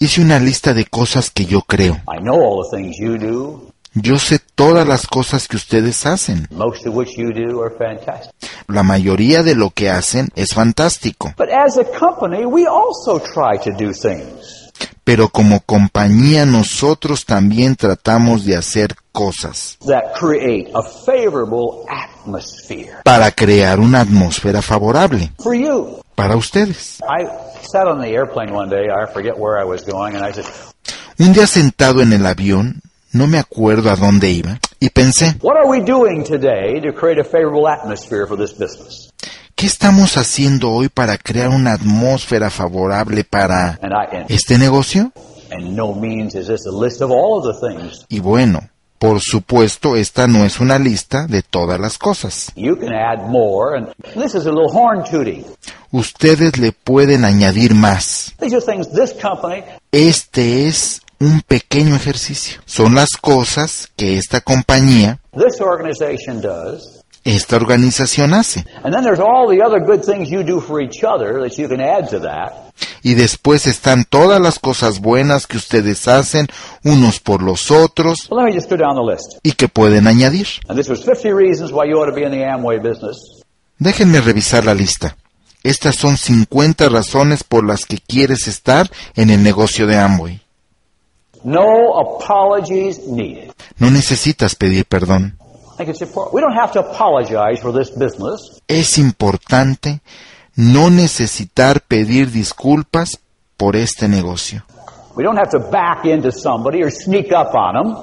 Hice una lista de cosas que yo creo. I know all the things you do, Yo sé todas las cosas que ustedes hacen. most of which you do are fantastic. La mayoría de lo que hacen es fantástico. But as a company, we also try to do things. Pero como compañía nosotros también tratamos de hacer cosas that create a favorable para crear una atmósfera favorable for you. para ustedes. I sat on the airplane one day, I forget where I was going, and I said, Un día sentado en el avión, no me acuerdo a dónde iba, y pensé, What are we doing today to create a favorable atmosphere for this business? ¿qué estamos haciendo hoy para crear una atmósfera favorable para este negocio? and no means is this a list of all of the things. Y bueno, por supuesto, esta no es una lista de todas las cosas. You can add more, and this is a little horn tooting. Ustedes le pueden añadir más. Este es un pequeño ejercicio. Son las cosas que esta compañía, this organization does. Esta organización hace. And then there's all the other good things you do for each other that you can add to that. Y después están todas las cosas buenas que ustedes hacen unos por los otros So let me just go down the list. y que pueden añadir. And this was 50 reasons why you ought to be in the Amway business. Déjenme revisar la lista. Estas son 50 razones por las que quieres estar en el negocio de Amway. No apologies needed. No necesitas pedir perdón. Es importante no necesitar pedir disculpas por este negocio. We don't have to back into somebody or sneak up on them.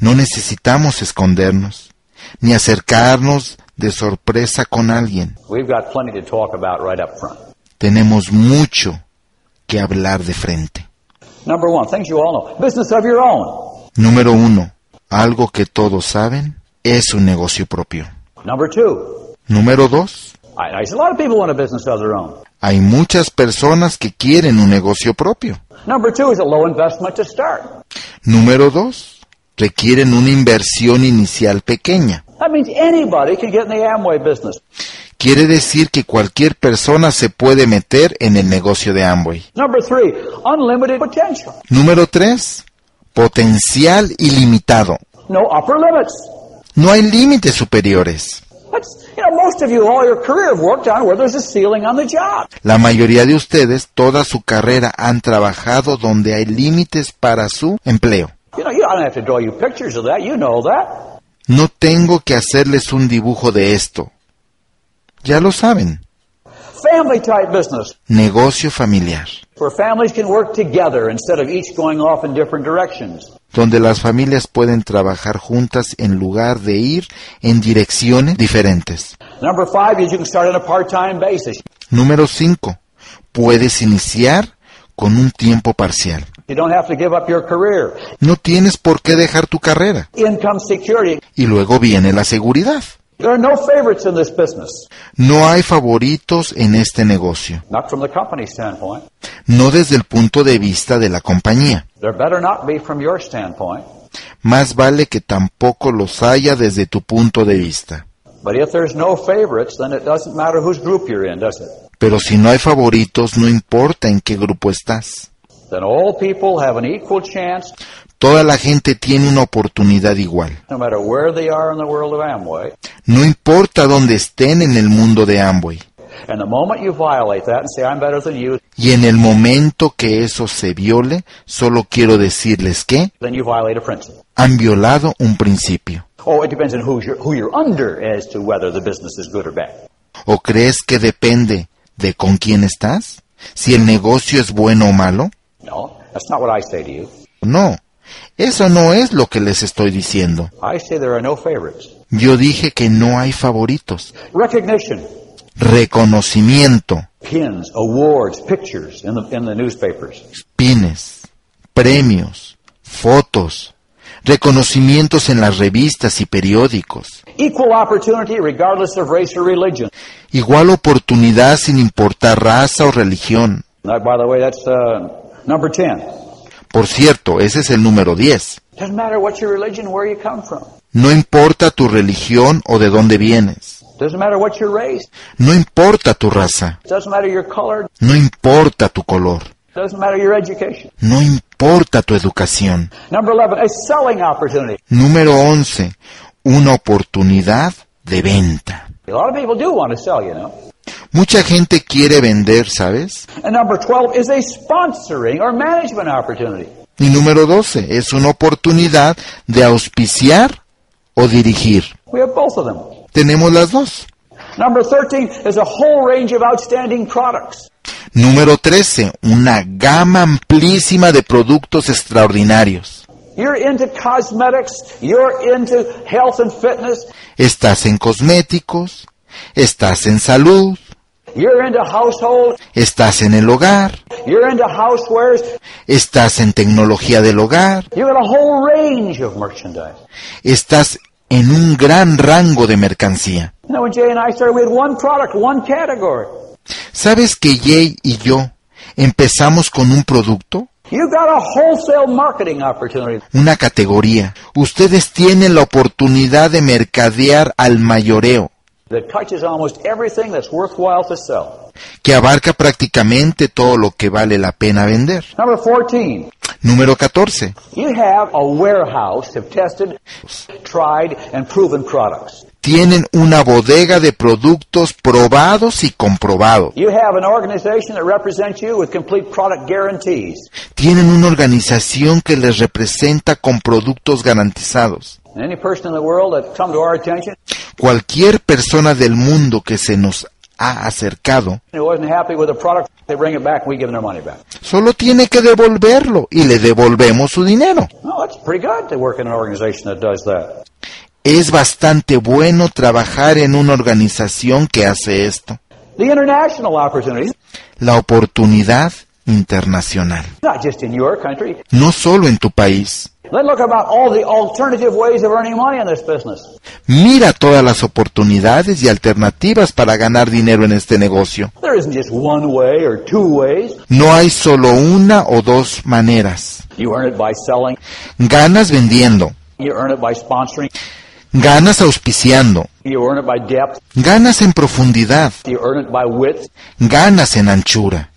No necesitamos escondernos, ni acercarnos de sorpresa con alguien. We've got plenty to talk about right up front. Tenemos mucho que hablar de frente. Number one, things you all know. Business of your own. Número uno, algo que todos saben, es un negocio propio. Number two, Número dos, hay muchas personas que quieren un negocio propio. Number two is a low investment to start. Número dos, requieren una inversión inicial pequeña. That means anybody can get in the Amway business. Quiere decir que cualquier persona se puede meter en el negocio de Amway. Number three, unlimited potential. Número 3. Potencial ilimitado. No upper limits. No hay límites superiores. La mayoría de ustedes toda su carrera han trabajado donde hay límites para su empleo. No tengo que hacerles un dibujo de esto. Ya lo saben, Family type business, negocio familiar, where families can work together instead of each going off in different directions. Donde las familias pueden trabajar juntas en lugar de ir en direcciones diferentes. Número 5. Puedes iniciar con un tiempo parcial. No tienes por qué dejar tu carrera. Y luego viene la seguridad. There are no favorites in this business. No hay favoritos en este negocio, Not from the company standpoint. no desde el punto de vista de la compañía. There better not be from your standpoint. Más vale que tampoco los haya desde tu punto de vista. But if there's no favorites, then it doesn't matter whose group you're in, does it? Pero si no hay favoritos, no importa en qué grupo estás. Then all people have an equal chance, Toda la gente tiene una oportunidad igual. no matter where they are in the world of Amway. No importa dónde estén en el mundo de Amway. Y en el momento que eso se viole, solo quiero decirles que han violado un principio. Oh. ¿O crees que depende de con quién estás? Si el negocio es bueno o malo? No, eso no es lo que les estoy diciendo. Yo dije que no hay favoritos. Reconocimiento, pines, premios, fotos, reconocimientos en las revistas y periódicos. Igual oportunidad sin importar raza o religión. Now, by the way, that's uh, number 10. Por cierto, ese es el número 10. Doesn't matter what your religion, where you come from. No importa tu religión o de dónde vienes. No importa tu raza. No importa tu color. No importa tu educación. Number 11, a selling opportunity. Número 11. Una oportunidad de venta. Mucha gente quiere vender, ¿sabes? And number 12 is a sponsoring or management opportunity. Y número 12. Es una oportunidad de auspiciar o dirigir. We have both of them. Tenemos las dos. Number 13 is a whole range of outstanding products. Número 13. Una gama amplísima de productos extraordinarios. You're into cosmetics, you're into health and fitness, Estás en cosméticos, estás en salud, estás en el hogar, you're into housewares. estás en tecnología del hogar, You got a whole range of merchandise. estás en un gran rango de mercancía. You know, when Jay and I started, we had one product, one category. ¿Sabes que Jay y yo empezamos con un producto? You got a wholesale marketing opportunity. Una categoría. Ustedes tienen la oportunidad de mercadear al mayoreo, that touches almost everything that's worthwhile to sell. que abarca prácticamente todo lo que vale la pena vender. Number 14, Número 14. you have a warehouse of tested, tried, and proven products. Tienen una bodega de productos probados y comprobados. You have an organization that represents you with complete product guarantees. Tienen una organización que les representa con productos garantizados. Cualquier persona del mundo que se nos ha acercado solo tiene que devolverlo y le devolvemos su dinero. Es bastante bueno trabajar en una organización que hace esto. La oportunidad internacional. No solo en tu país. Let's look about all the alternative ways of earning money in this business. Mira todas las oportunidades y alternativas para ganar dinero en este negocio. There isn't just one way or two ways. No hay solo una o dos maneras. You earn it by selling. Ganas vendiendo, You earn it by sponsoring. ganas auspiciando, You earn it by depth. ganas en profundidad, You earn it by width. ganas en anchura.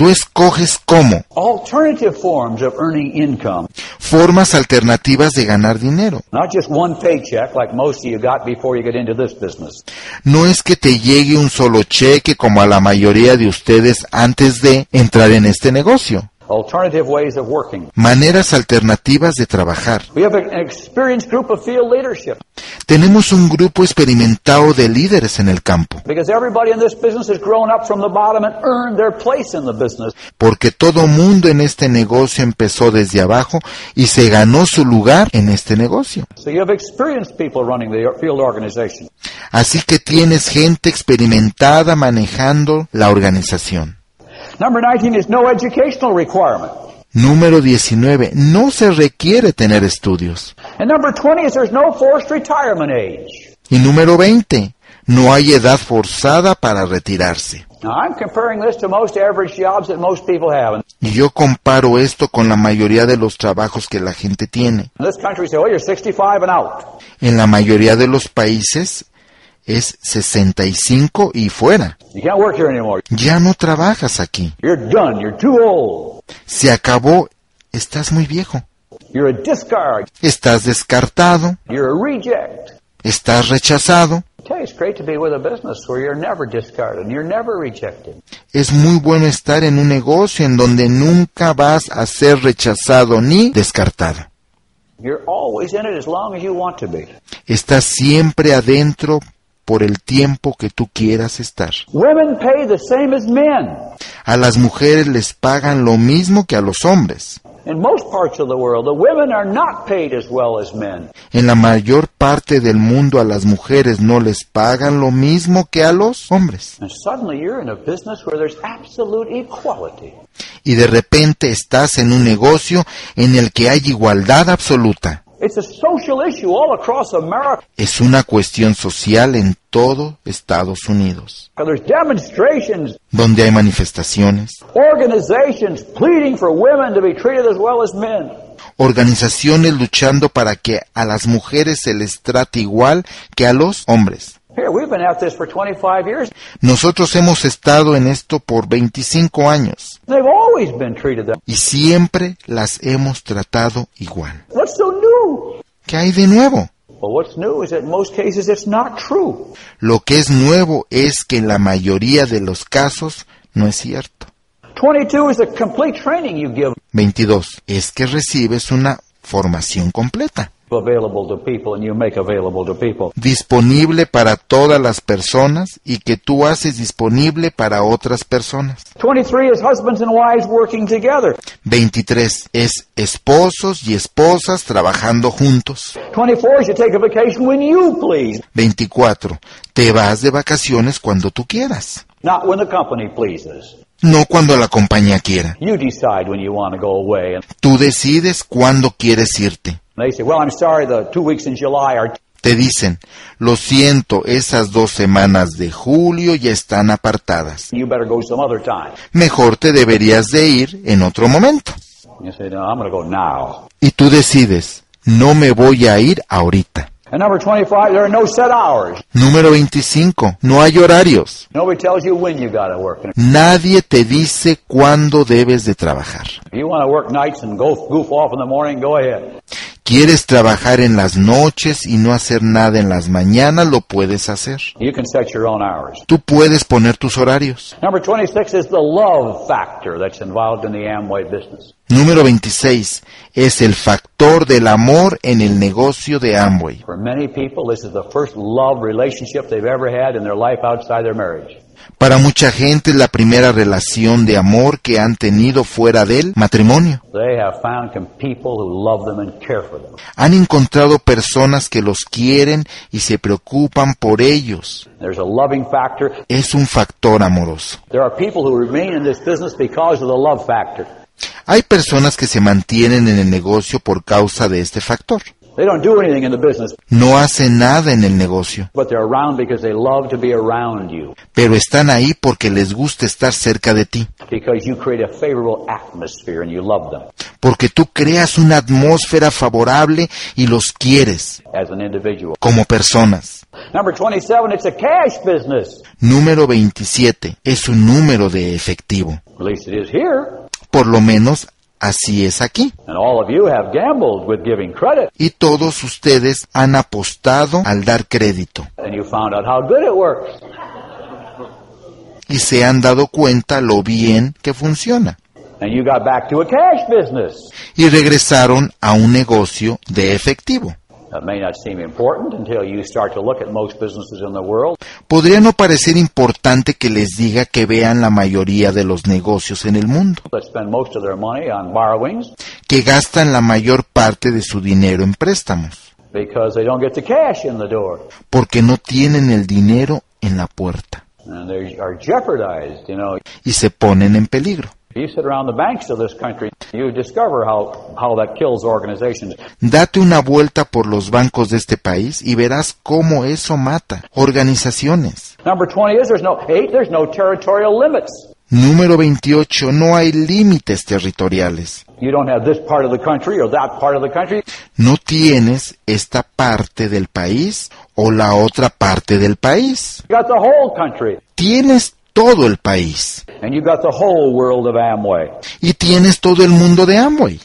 Tú escoges cómo, Alternative forms of earning income. formas alternativas de ganar dinero. Not just one paycheck like most of you got before you get into this business. No es que te llegue un solo cheque como a la mayoría de ustedes antes de entrar en este negocio. Alternative ways of working. maneras alternativas de trabajar. We have an experienced group of field leadership Tenemos un grupo experimentado de líderes en el campo, because everybody in this business has grown up from the bottom and earned their place in the business. porque todo mundo en este negocio empezó desde abajo y se ganó su lugar en este negocio. So you have experienced people running the field organization. Así que tienes gente experimentada manejando la organización. Number 19 is no educational requirement. Número 19. No se requiere tener estudios. And number 20 is there's no forced retirement age. Y número 20. No hay edad forzada para retirarse. Now I'm comparing this to most average jobs that most people have. And Y yo comparo esto con la mayoría de los trabajos que la gente tiene. in this country, we say, oh, you're 65 and out. En la mayoría de los países es 65 y fuera. You can't work here anymore. Ya no trabajas aquí. You're done. You're too old. Se acabó. Estás muy viejo. You're a discard. Estás descartado. You're a reject. Estás rechazado. Es muy bueno estar en un negocio en donde nunca vas a ser rechazado ni descartado. You're always in it as long as you want to be. Estás siempre adentro por el tiempo que tú quieras estar. Women pay the same as men. A las mujeres les pagan lo mismo que a los hombres. In most parts of the world, the women are not paid as well as men. En la mayor parte del mundo a las mujeres no les pagan lo mismo que a los hombres. And suddenly you're in a business where there's absolute equality. Y de repente estás en un negocio en el que hay igualdad absoluta. It's a social issue all across America. Es una cuestión social en todo Estados Unidos, There's demonstrations, donde hay manifestaciones, organizations pleading for women to be treated as well as men. organizaciones luchando para que a las mujeres se les trate igual que a los hombres. Here, we've been at this for 25 years. Nosotros hemos estado en esto por 25 años They've always been treated that. y siempre las hemos tratado igual. What's so new? ¿Qué hay de nuevo? Well, what's new is that in most cases it's not true. Lo que es nuevo es que en la mayoría de los casos no es cierto. 22 is the complete training you give 22. Es que recibes una formación completa, available to people and you make available to people. disponible para todas las personas y que tú haces disponible para otras personas. 23 is husbands and wives working together. 23. Es esposos y esposas trabajando juntos. 24 is you take a vacation when you please, 24. Te vas de vacaciones cuando tú quieras, not when the company pleases. no cuando la compañía quiera. You decide when you want to go away. And Tú decides cuándo quieres irte. They say, well, I'm sorry, the two weeks in July are Te dicen, lo siento, esas dos semanas de julio ya están apartadas. you better go some other time. Mejor te deberías de ir en otro momento. You say, no, I'm going to go now. Y tú decides, no me voy a ir ahorita. And number 25, there are no set hours. Número 25. No hay horarios. Nobody tells you when you got to work. And Nadie te dice cuándo debes de trabajar. In the. ¿Quieres trabajar en las noches y no hacer nada en las mañanas? Lo puedes hacer. You can set your own hours. Tú puedes poner tus horarios. Number 26 is the love factor that's involved in the Amway business. Número 26. Es el factor del amor en el negocio de Amway. Para mucha gente es la primera relación de amor que han tenido fuera del matrimonio. Han encontrado personas que los quieren y se preocupan por ellos. There's a loving factor. Es un factor amoroso. There are people who remain in this business because of the love factor. Hay personas que se mantienen en el negocio por causa de este factor. They don't do anything in the business, No hacen nada en el negocio, but they're around because they love to be around you, pero están ahí porque les gusta estar cerca de ti, because you create a favorable atmosphere and you love them porque tú creas una atmósfera favorable y los quieres as an individual. como personas. Number 27, it's a cash business. Número 27 es un número de efectivo. At least it is here. Por lo menos así es aquí. And all of you have gambled with giving credit, Y todos ustedes han apostado al dar crédito and you found out how good it works. y se han dado cuenta lo bien que funciona. And you got back to a cash business. y regresaron a un negocio de efectivo. That may not seem important until you start to look at most businesses in the world. Podría no parecer importante que les diga que vean la mayoría de los negocios en el mundo, that spend most of their money on borrowings que gastan la mayor parte de su dinero en préstamos, because they don't get the cash in the door. porque no tienen el dinero en la puerta And they are jeopardized, you know. y se ponen en peligro. You sit around the banks of this country, you discover how, how that kills organizations. Date una vuelta por los bancos de este país y verás cómo eso mata organizaciones. Number 20 is there's no, eight, there's no territorial limits. Número 28. No hay límites territoriales. You don't have this part of the country or that part of the country. No tienes esta parte del país o la otra parte del país. Tienes todo el país And you got the whole world of Amway. y tienes todo el mundo de Amway.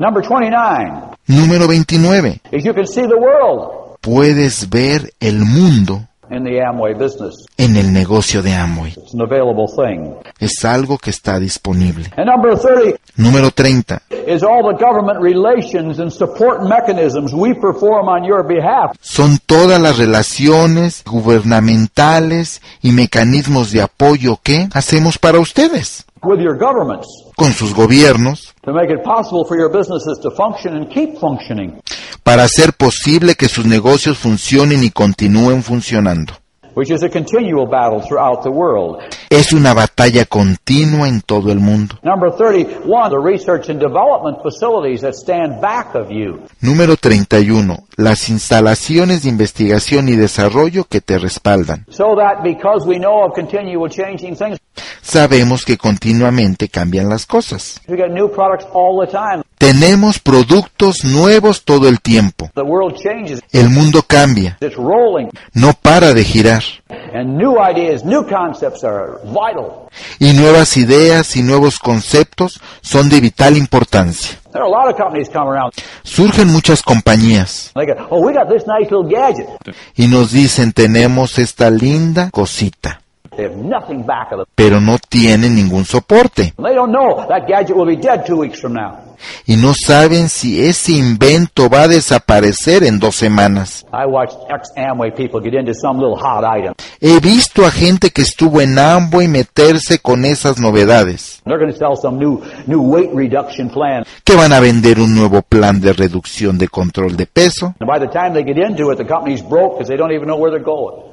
Number 29 Número 29. is you can see the world Puedes ver el mundo in the Amway business. en el negocio de Amway. It's an available thing. Es algo que está disponible. And number 30 Número 30. is all the government relations and support mechanisms we perform on your behalf. Son todas las relaciones gubernamentales y mecanismos de apoyo que hacemos para ustedes, with your governments con sus gobiernos, to make it possible for your businesses to function and keep functioning, para hacer posible que sus negocios funcionen y continúen funcionando. which is a continual battle throughout the world. Es una batalla continua en todo el mundo. Number 31, the research and development facilities that stand back of you. Número 31. Las instalaciones de investigación y desarrollo que te respaldan. So that because we know of continual changing things, Sabemos que continuamente cambian las cosas. Tenemos productos nuevos todo el tiempo. The world changes. El mundo cambia, It's rolling. no para de girar. And new ideas, new concepts are vital. Y nuevas ideas y nuevos conceptos son de vital importancia. There are a lot of companies come around. Surgen muchas compañías oh, y nos dicen tenemos esta linda cosita, They have nothing back of them. pero no tienen ningún soporte. They don't know that gadget will be dead two weeks from now. y no saben si ese invento va a desaparecer en dos semanas. I watched ex-Amway people get into some little hot item. He visto a gente que estuvo en Amway meterse con esas novedades, They're going to sell some new new weight reduction plan. que van a vender un nuevo plan de reducción de control de peso,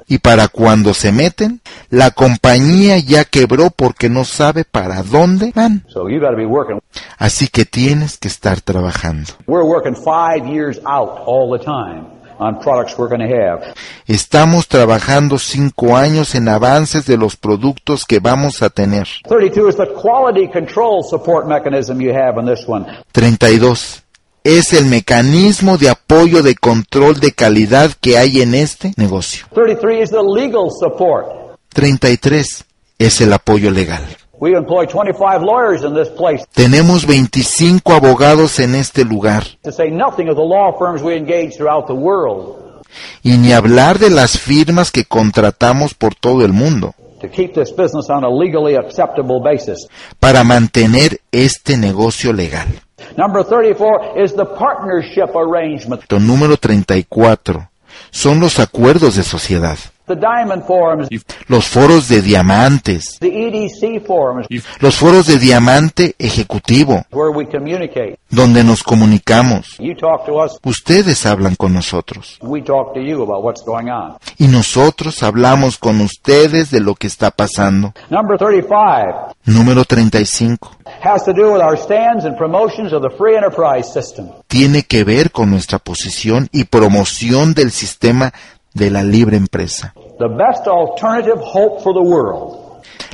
Y para cuando se meten, la compañía ya quebró porque no sabe para dónde van. So you be working. Así que tienes que estar trabajando. We're working five years out all the time on products we're going to have. Estamos trabajando cinco años en avances de los productos que vamos a tener. 32 is the quality control support mechanism you have in this one. 32. Es el mecanismo de apoyo de control de calidad que hay en este negocio. 33 is the legal support. 33. Es el apoyo legal. We employ 25 lawyers in this place Tenemos 25 abogados en este lugar. to say nothing of the law firms we engage throughout the world Y ni hablar de las firmas que contratamos por todo el mundo to keep this business on a legally acceptable basis. para mantener este negocio legal. Number 34 is the partnership arrangement. Lo número 34 son los acuerdos de sociedad, The Diamond Forums, los foros de diamantes, the EDC Forums, los foros de diamante ejecutivo, where we communicate. donde nos comunicamos. You talk to us, Ustedes hablan con nosotros we talk to you about what's going on. y nosotros hablamos con ustedes de lo que está pasando. Number 35 Número 35. has to do with our stands and promotions of the free enterprise system. Tiene que ver con nuestra posición y promoción del sistema de la libre empresa. The best alternative hope for the world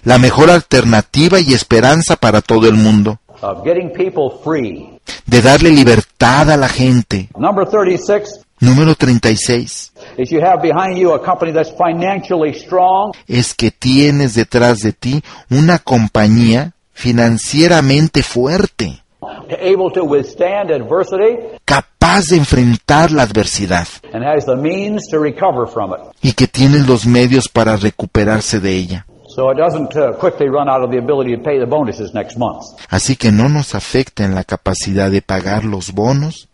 La mejor alternativa y esperanza para todo el mundo. De darle libertad a la gente. Number 36 Número 36. is you have behind you a company that's financially strong, Es que tienes detrás de ti una compañía financieramente fuerte, able to withstand adversity, capaz de enfrentar la adversidad and has the means to recover from it. y que tiene los medios para recuperarse de ella. So So it doesn't uh, quickly run out of the ability to pay the bonuses next month. Así que no nos afecta en la capacidad de pagar los bonos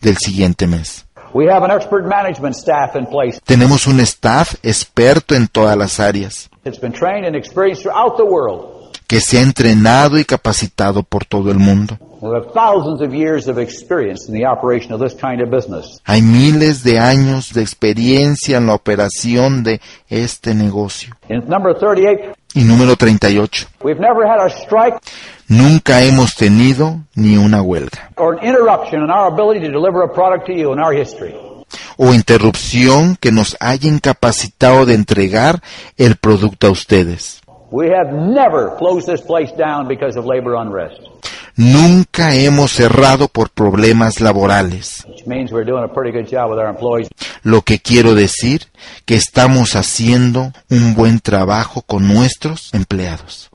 del siguiente mes. We have an expert management staff in place. Tenemos un staff experto en todas las áreas, It's been trained and experienced throughout the world. que se ha entrenado y capacitado por todo el mundo. We have thousands of years of experience in the operation of this kind of business. Hay miles de años de experiencia en la operación de este negocio. In number 38, Y número 38. we've never had a strike Nunca hemos tenido ni una huelga or an interruption in our ability to deliver a product to you in our history. o interrupción que nos haya incapacitado de entregar el producto a ustedes. We have never closed this place down because of labor unrest, Nunca hemos cerrado por problemas laborales. Lo que quiero decir que estamos haciendo un buen trabajo con nuestros empleados.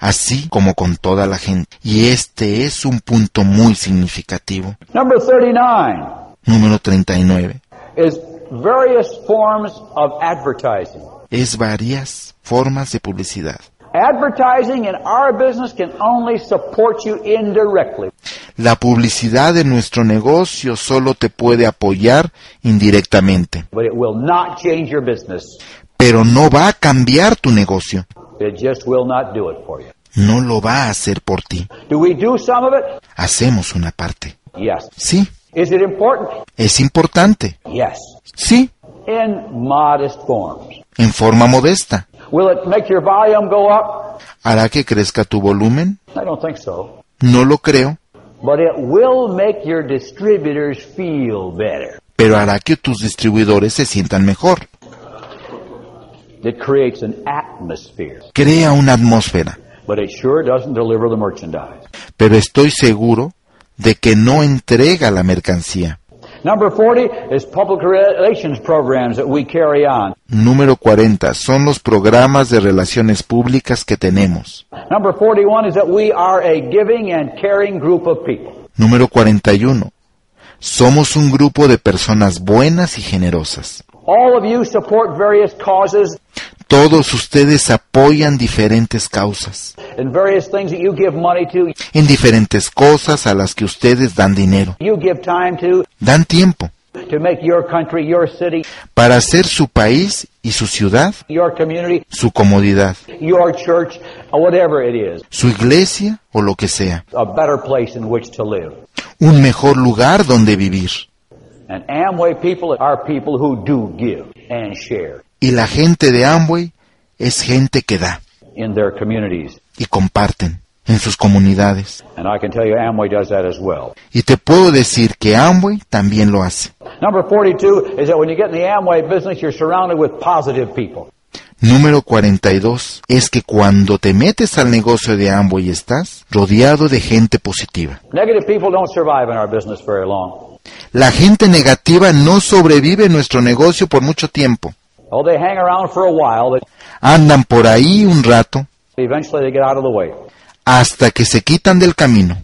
así como con toda la gente. Y este es un punto muy significativo. Number 39 Número 39. is various forms of advertising. Es varias formas de publicidad. Advertising in our business can only support you indirectly. La publicidad de nuestro negocio solo te puede apoyar indirectamente, But it will not change your business. pero no va a cambiar tu negocio. It just will not do it for you. No lo va a hacer por ti. Do we do some of it? Hacemos una parte. Yes. Sí, Is it important? es importante. Yes. Sí, In modest forms. en forma modesta. Will it make your volume go up? ¿Hará que crezca tu volumen? I don't think so. No lo creo, But it will make your distributors feel better. pero hará que tus distribuidores se sientan mejor. It creates an atmosphere. Crea una atmósfera, But it sure doesn't deliver the merchandise. pero estoy seguro de que no entrega la mercancía. Number 40 is public relations programs that we carry on. Número 40. Son los programas de relaciones públicas que tenemos. Number 41 is that we are a giving and caring group of people. Número 41. Somos un grupo de personas buenas y generosas. All of you support various causes Todos ustedes apoyan diferentes causas, en diferentes cosas a las que ustedes dan dinero, dan tiempo to make your country, your city, para hacer su país y su ciudad su comodidad, your church, or whatever it is, su iglesia o lo que sea, a better place in which to live. un mejor lugar donde vivir. Y la gente de Amway es gente que da in their communities. y comparten en sus comunidades. And I can tell you Amway does that as well. Y te puedo decir que Amway también lo hace. Number 42 is that when you get in the Amway business, you're surrounded with positive people. Número 42 es que cuando te metes al negocio de Amway estás rodeado de gente positiva. Negative people don't survive in our business very long. La gente negativa no sobrevive en nuestro negocio por mucho tiempo. Oh, they hang around for a while, but Andan por ahí un rato eventually they get out of the way. hasta que se quitan del camino.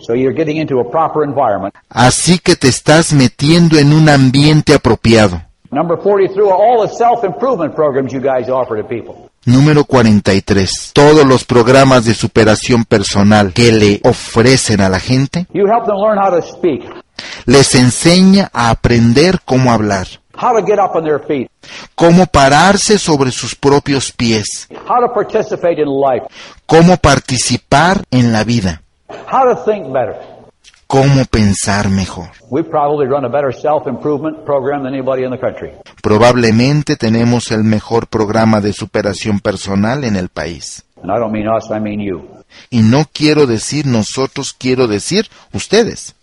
So you're getting into a proper environment. Así que te estás metiendo en un ambiente apropiado. Number 43 are all the self-improvement programs you guys offer to people. Número 43. Todos los programas de superación personal que le ofrecen a la gente You help them learn how to speak, les enseña a aprender cómo hablar, how to get up on their feet, cómo pararse sobre sus propios pies, how to participate in life, cómo participar en la vida, how to think better. cómo pensar mejor. We probably run a better self-improvement program than anybody in the country. Probablemente tenemos el mejor programa de superación personal en el país. And I don't mean us, I mean you. Y no quiero decir nosotros, quiero decir ustedes.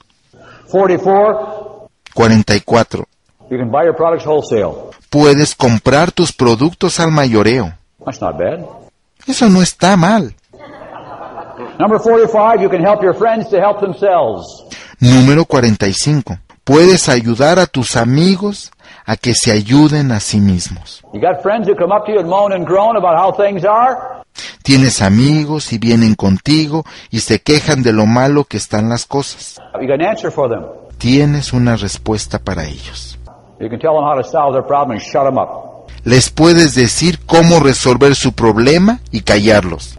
44, 44. You can buy your products wholesale. Puedes comprar tus productos al mayoreo. That's not bad. Eso no está mal. Number 45, you can help your friends to help themselves. Número 45. Puedes ayudar a tus amigos a que se ayuden a sí mismos. You got friends who come up to you and moan and groan about how things are? Tienes amigos y vienen contigo y se quejan de lo malo que están las cosas. You got an answer for them. Tienes una respuesta para ellos. You can tell them how to solve their problem and shut them up. Les puedes decir cómo resolver su problema y callarlos.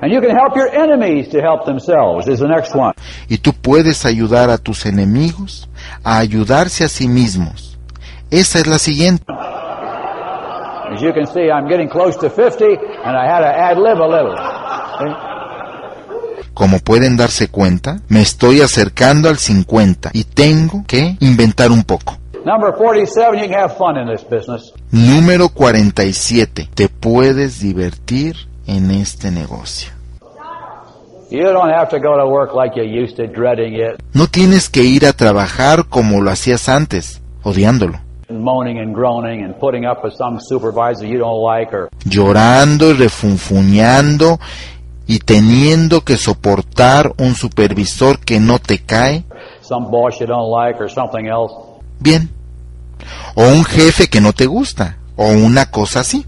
And you can help your enemies to help themselves, is the next one. Y tú puedes ayudar a tus enemigos a ayudarse a sí mismos. Esa es la siguiente. As you can see, I'm getting close to 50, and I had to ad lib a little. See? Como pueden darse cuenta, me estoy acercando al 50 y tengo que inventar un poco. Number 47, you can have fun in this business. Número 47. Te puedes divertir en este negocio. You don't have to go to work like you used to, dreading it, No tienes que ir a trabajar como lo hacías antes, odiándolo, and moaning and groaning and putting up with some supervisor you don't like or llorando y refunfuñando y teniendo que soportar un supervisor que no te cae some boss you don't like or something else. Bien, o un jefe que no te gusta, o una cosa así.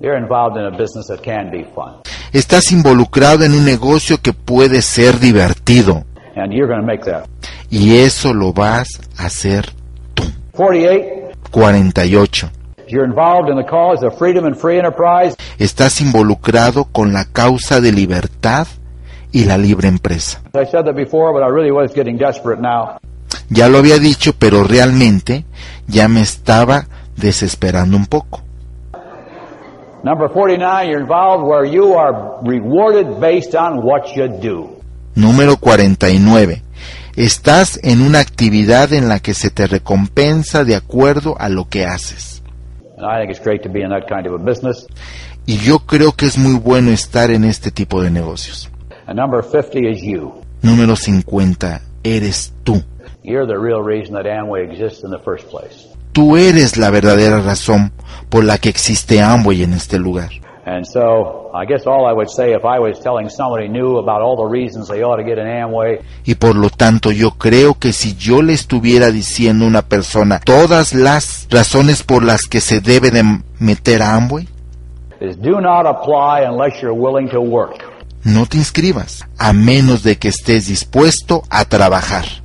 You're involved in a business that can be fun. Estás involucrado en un negocio que puede ser divertido, And you're to make that. y eso lo vas a hacer tú. 48, 48. you're involved in the cause of freedom and free enterprise. Estás involucrado con la causa de libertad y la libre empresa. Ya lo había dicho, pero realmente ya me estaba desesperando un poco. Number 49, you're involved where you are rewarded based on what you do. Número 49. Estás en una actividad en la que se te recompensa de acuerdo a lo que haces. Kind of. Y yo creo que es muy bueno estar en este tipo de negocios. And number 50 is you. Número 50. Eres tú. You're the real reason that Amway exists in the first place. Tú eres la verdadera razón por la que existe Amway en este lugar. And so, I guess all I would say if I was telling somebody new about all the reasons they ought to get an Amway, Y por lo tanto yo creo que si yo le estuviera diciendo a una persona todas las razones por las que se debe de meter a Amway, is do not apply unless you're willing to work. no te inscribas, a menos de que estés dispuesto a trabajar.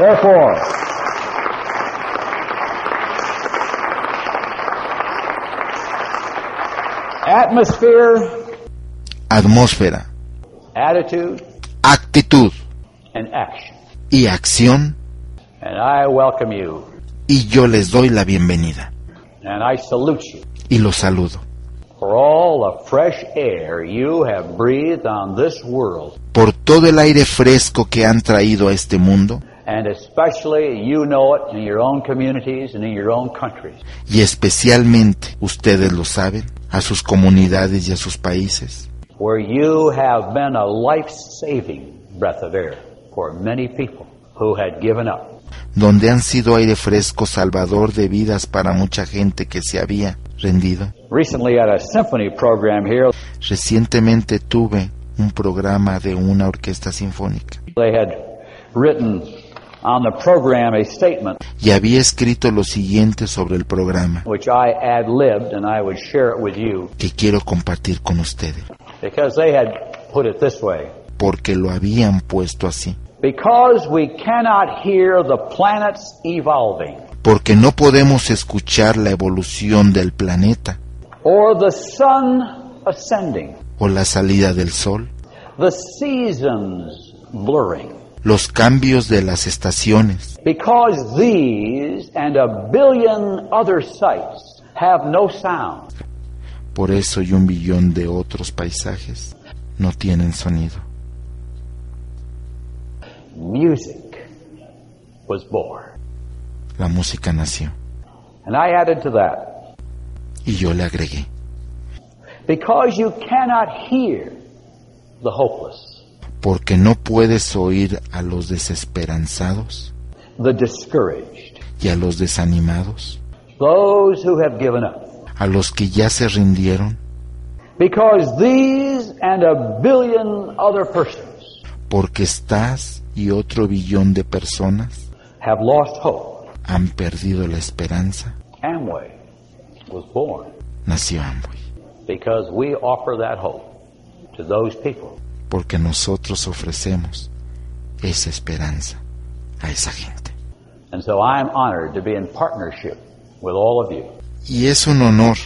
Therefore, atmosphere, Atmósfera, attitude, actitud and action. y acción, And I welcome you, y yo les doy la bienvenida. And I salute you. Y los saludo. For all the fresh air you have breathed on this world, por todo el aire fresco que han traído a este mundo and especially you know it in your own communities and in your own countries. y especialmente, ustedes lo saben, a sus comunidades y a sus países, where you have been a life-saving breath of air for many people who had given up. donde han sido aire fresco salvador de vidas para mucha gente que se había rendido. Recently at a symphony program here, Recientemente tuve un programa de una orquesta sinfónica they had written on the program a statement y había escrito lo siguiente sobre el programa which I ad-libbed and I would share it with you que quiero compartir con ustedes, because they had put it this way. porque lo habían puesto así. Because we cannot hear the planets evolving Porque no podemos escuchar la evolución del planeta or the sun ascending, o la salida del sol, the seasons blurring. Los cambios de las estaciones, Because these and a billion other sights have no sound, por eso y un billón de otros paisajes no tienen sonido. music was born. La música nació And I added to that, y yo le agregué. because you cannot hear the hopeless, porque no puedes oír a los desesperanzados the discouraged, y a los desanimados, those who have given up. a los que ya se rindieron, Because these and a billion other persons porque estás y otro billón de personas have lost hope. han perdido la esperanza, Amway was born nació Amway, because we offer that hope to those people. Porque nosotros ofrecemos esa esperanza a esa gente. And so I'm honored to be in partnership with all of you Y es un honor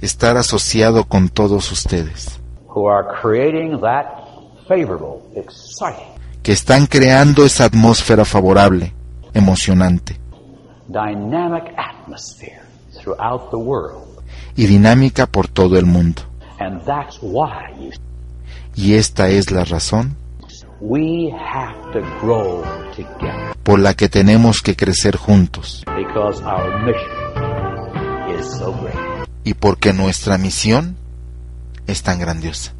estar asociado con todos ustedes, who are creating that favorable, exciting, que están creando esa atmósfera favorable, emocionante dynamic atmosphere throughout the world. y dinámica por todo el mundo. Y esta es la razón por la que tenemos que crecer juntos. Y porque nuestra misión es tan grandiosa.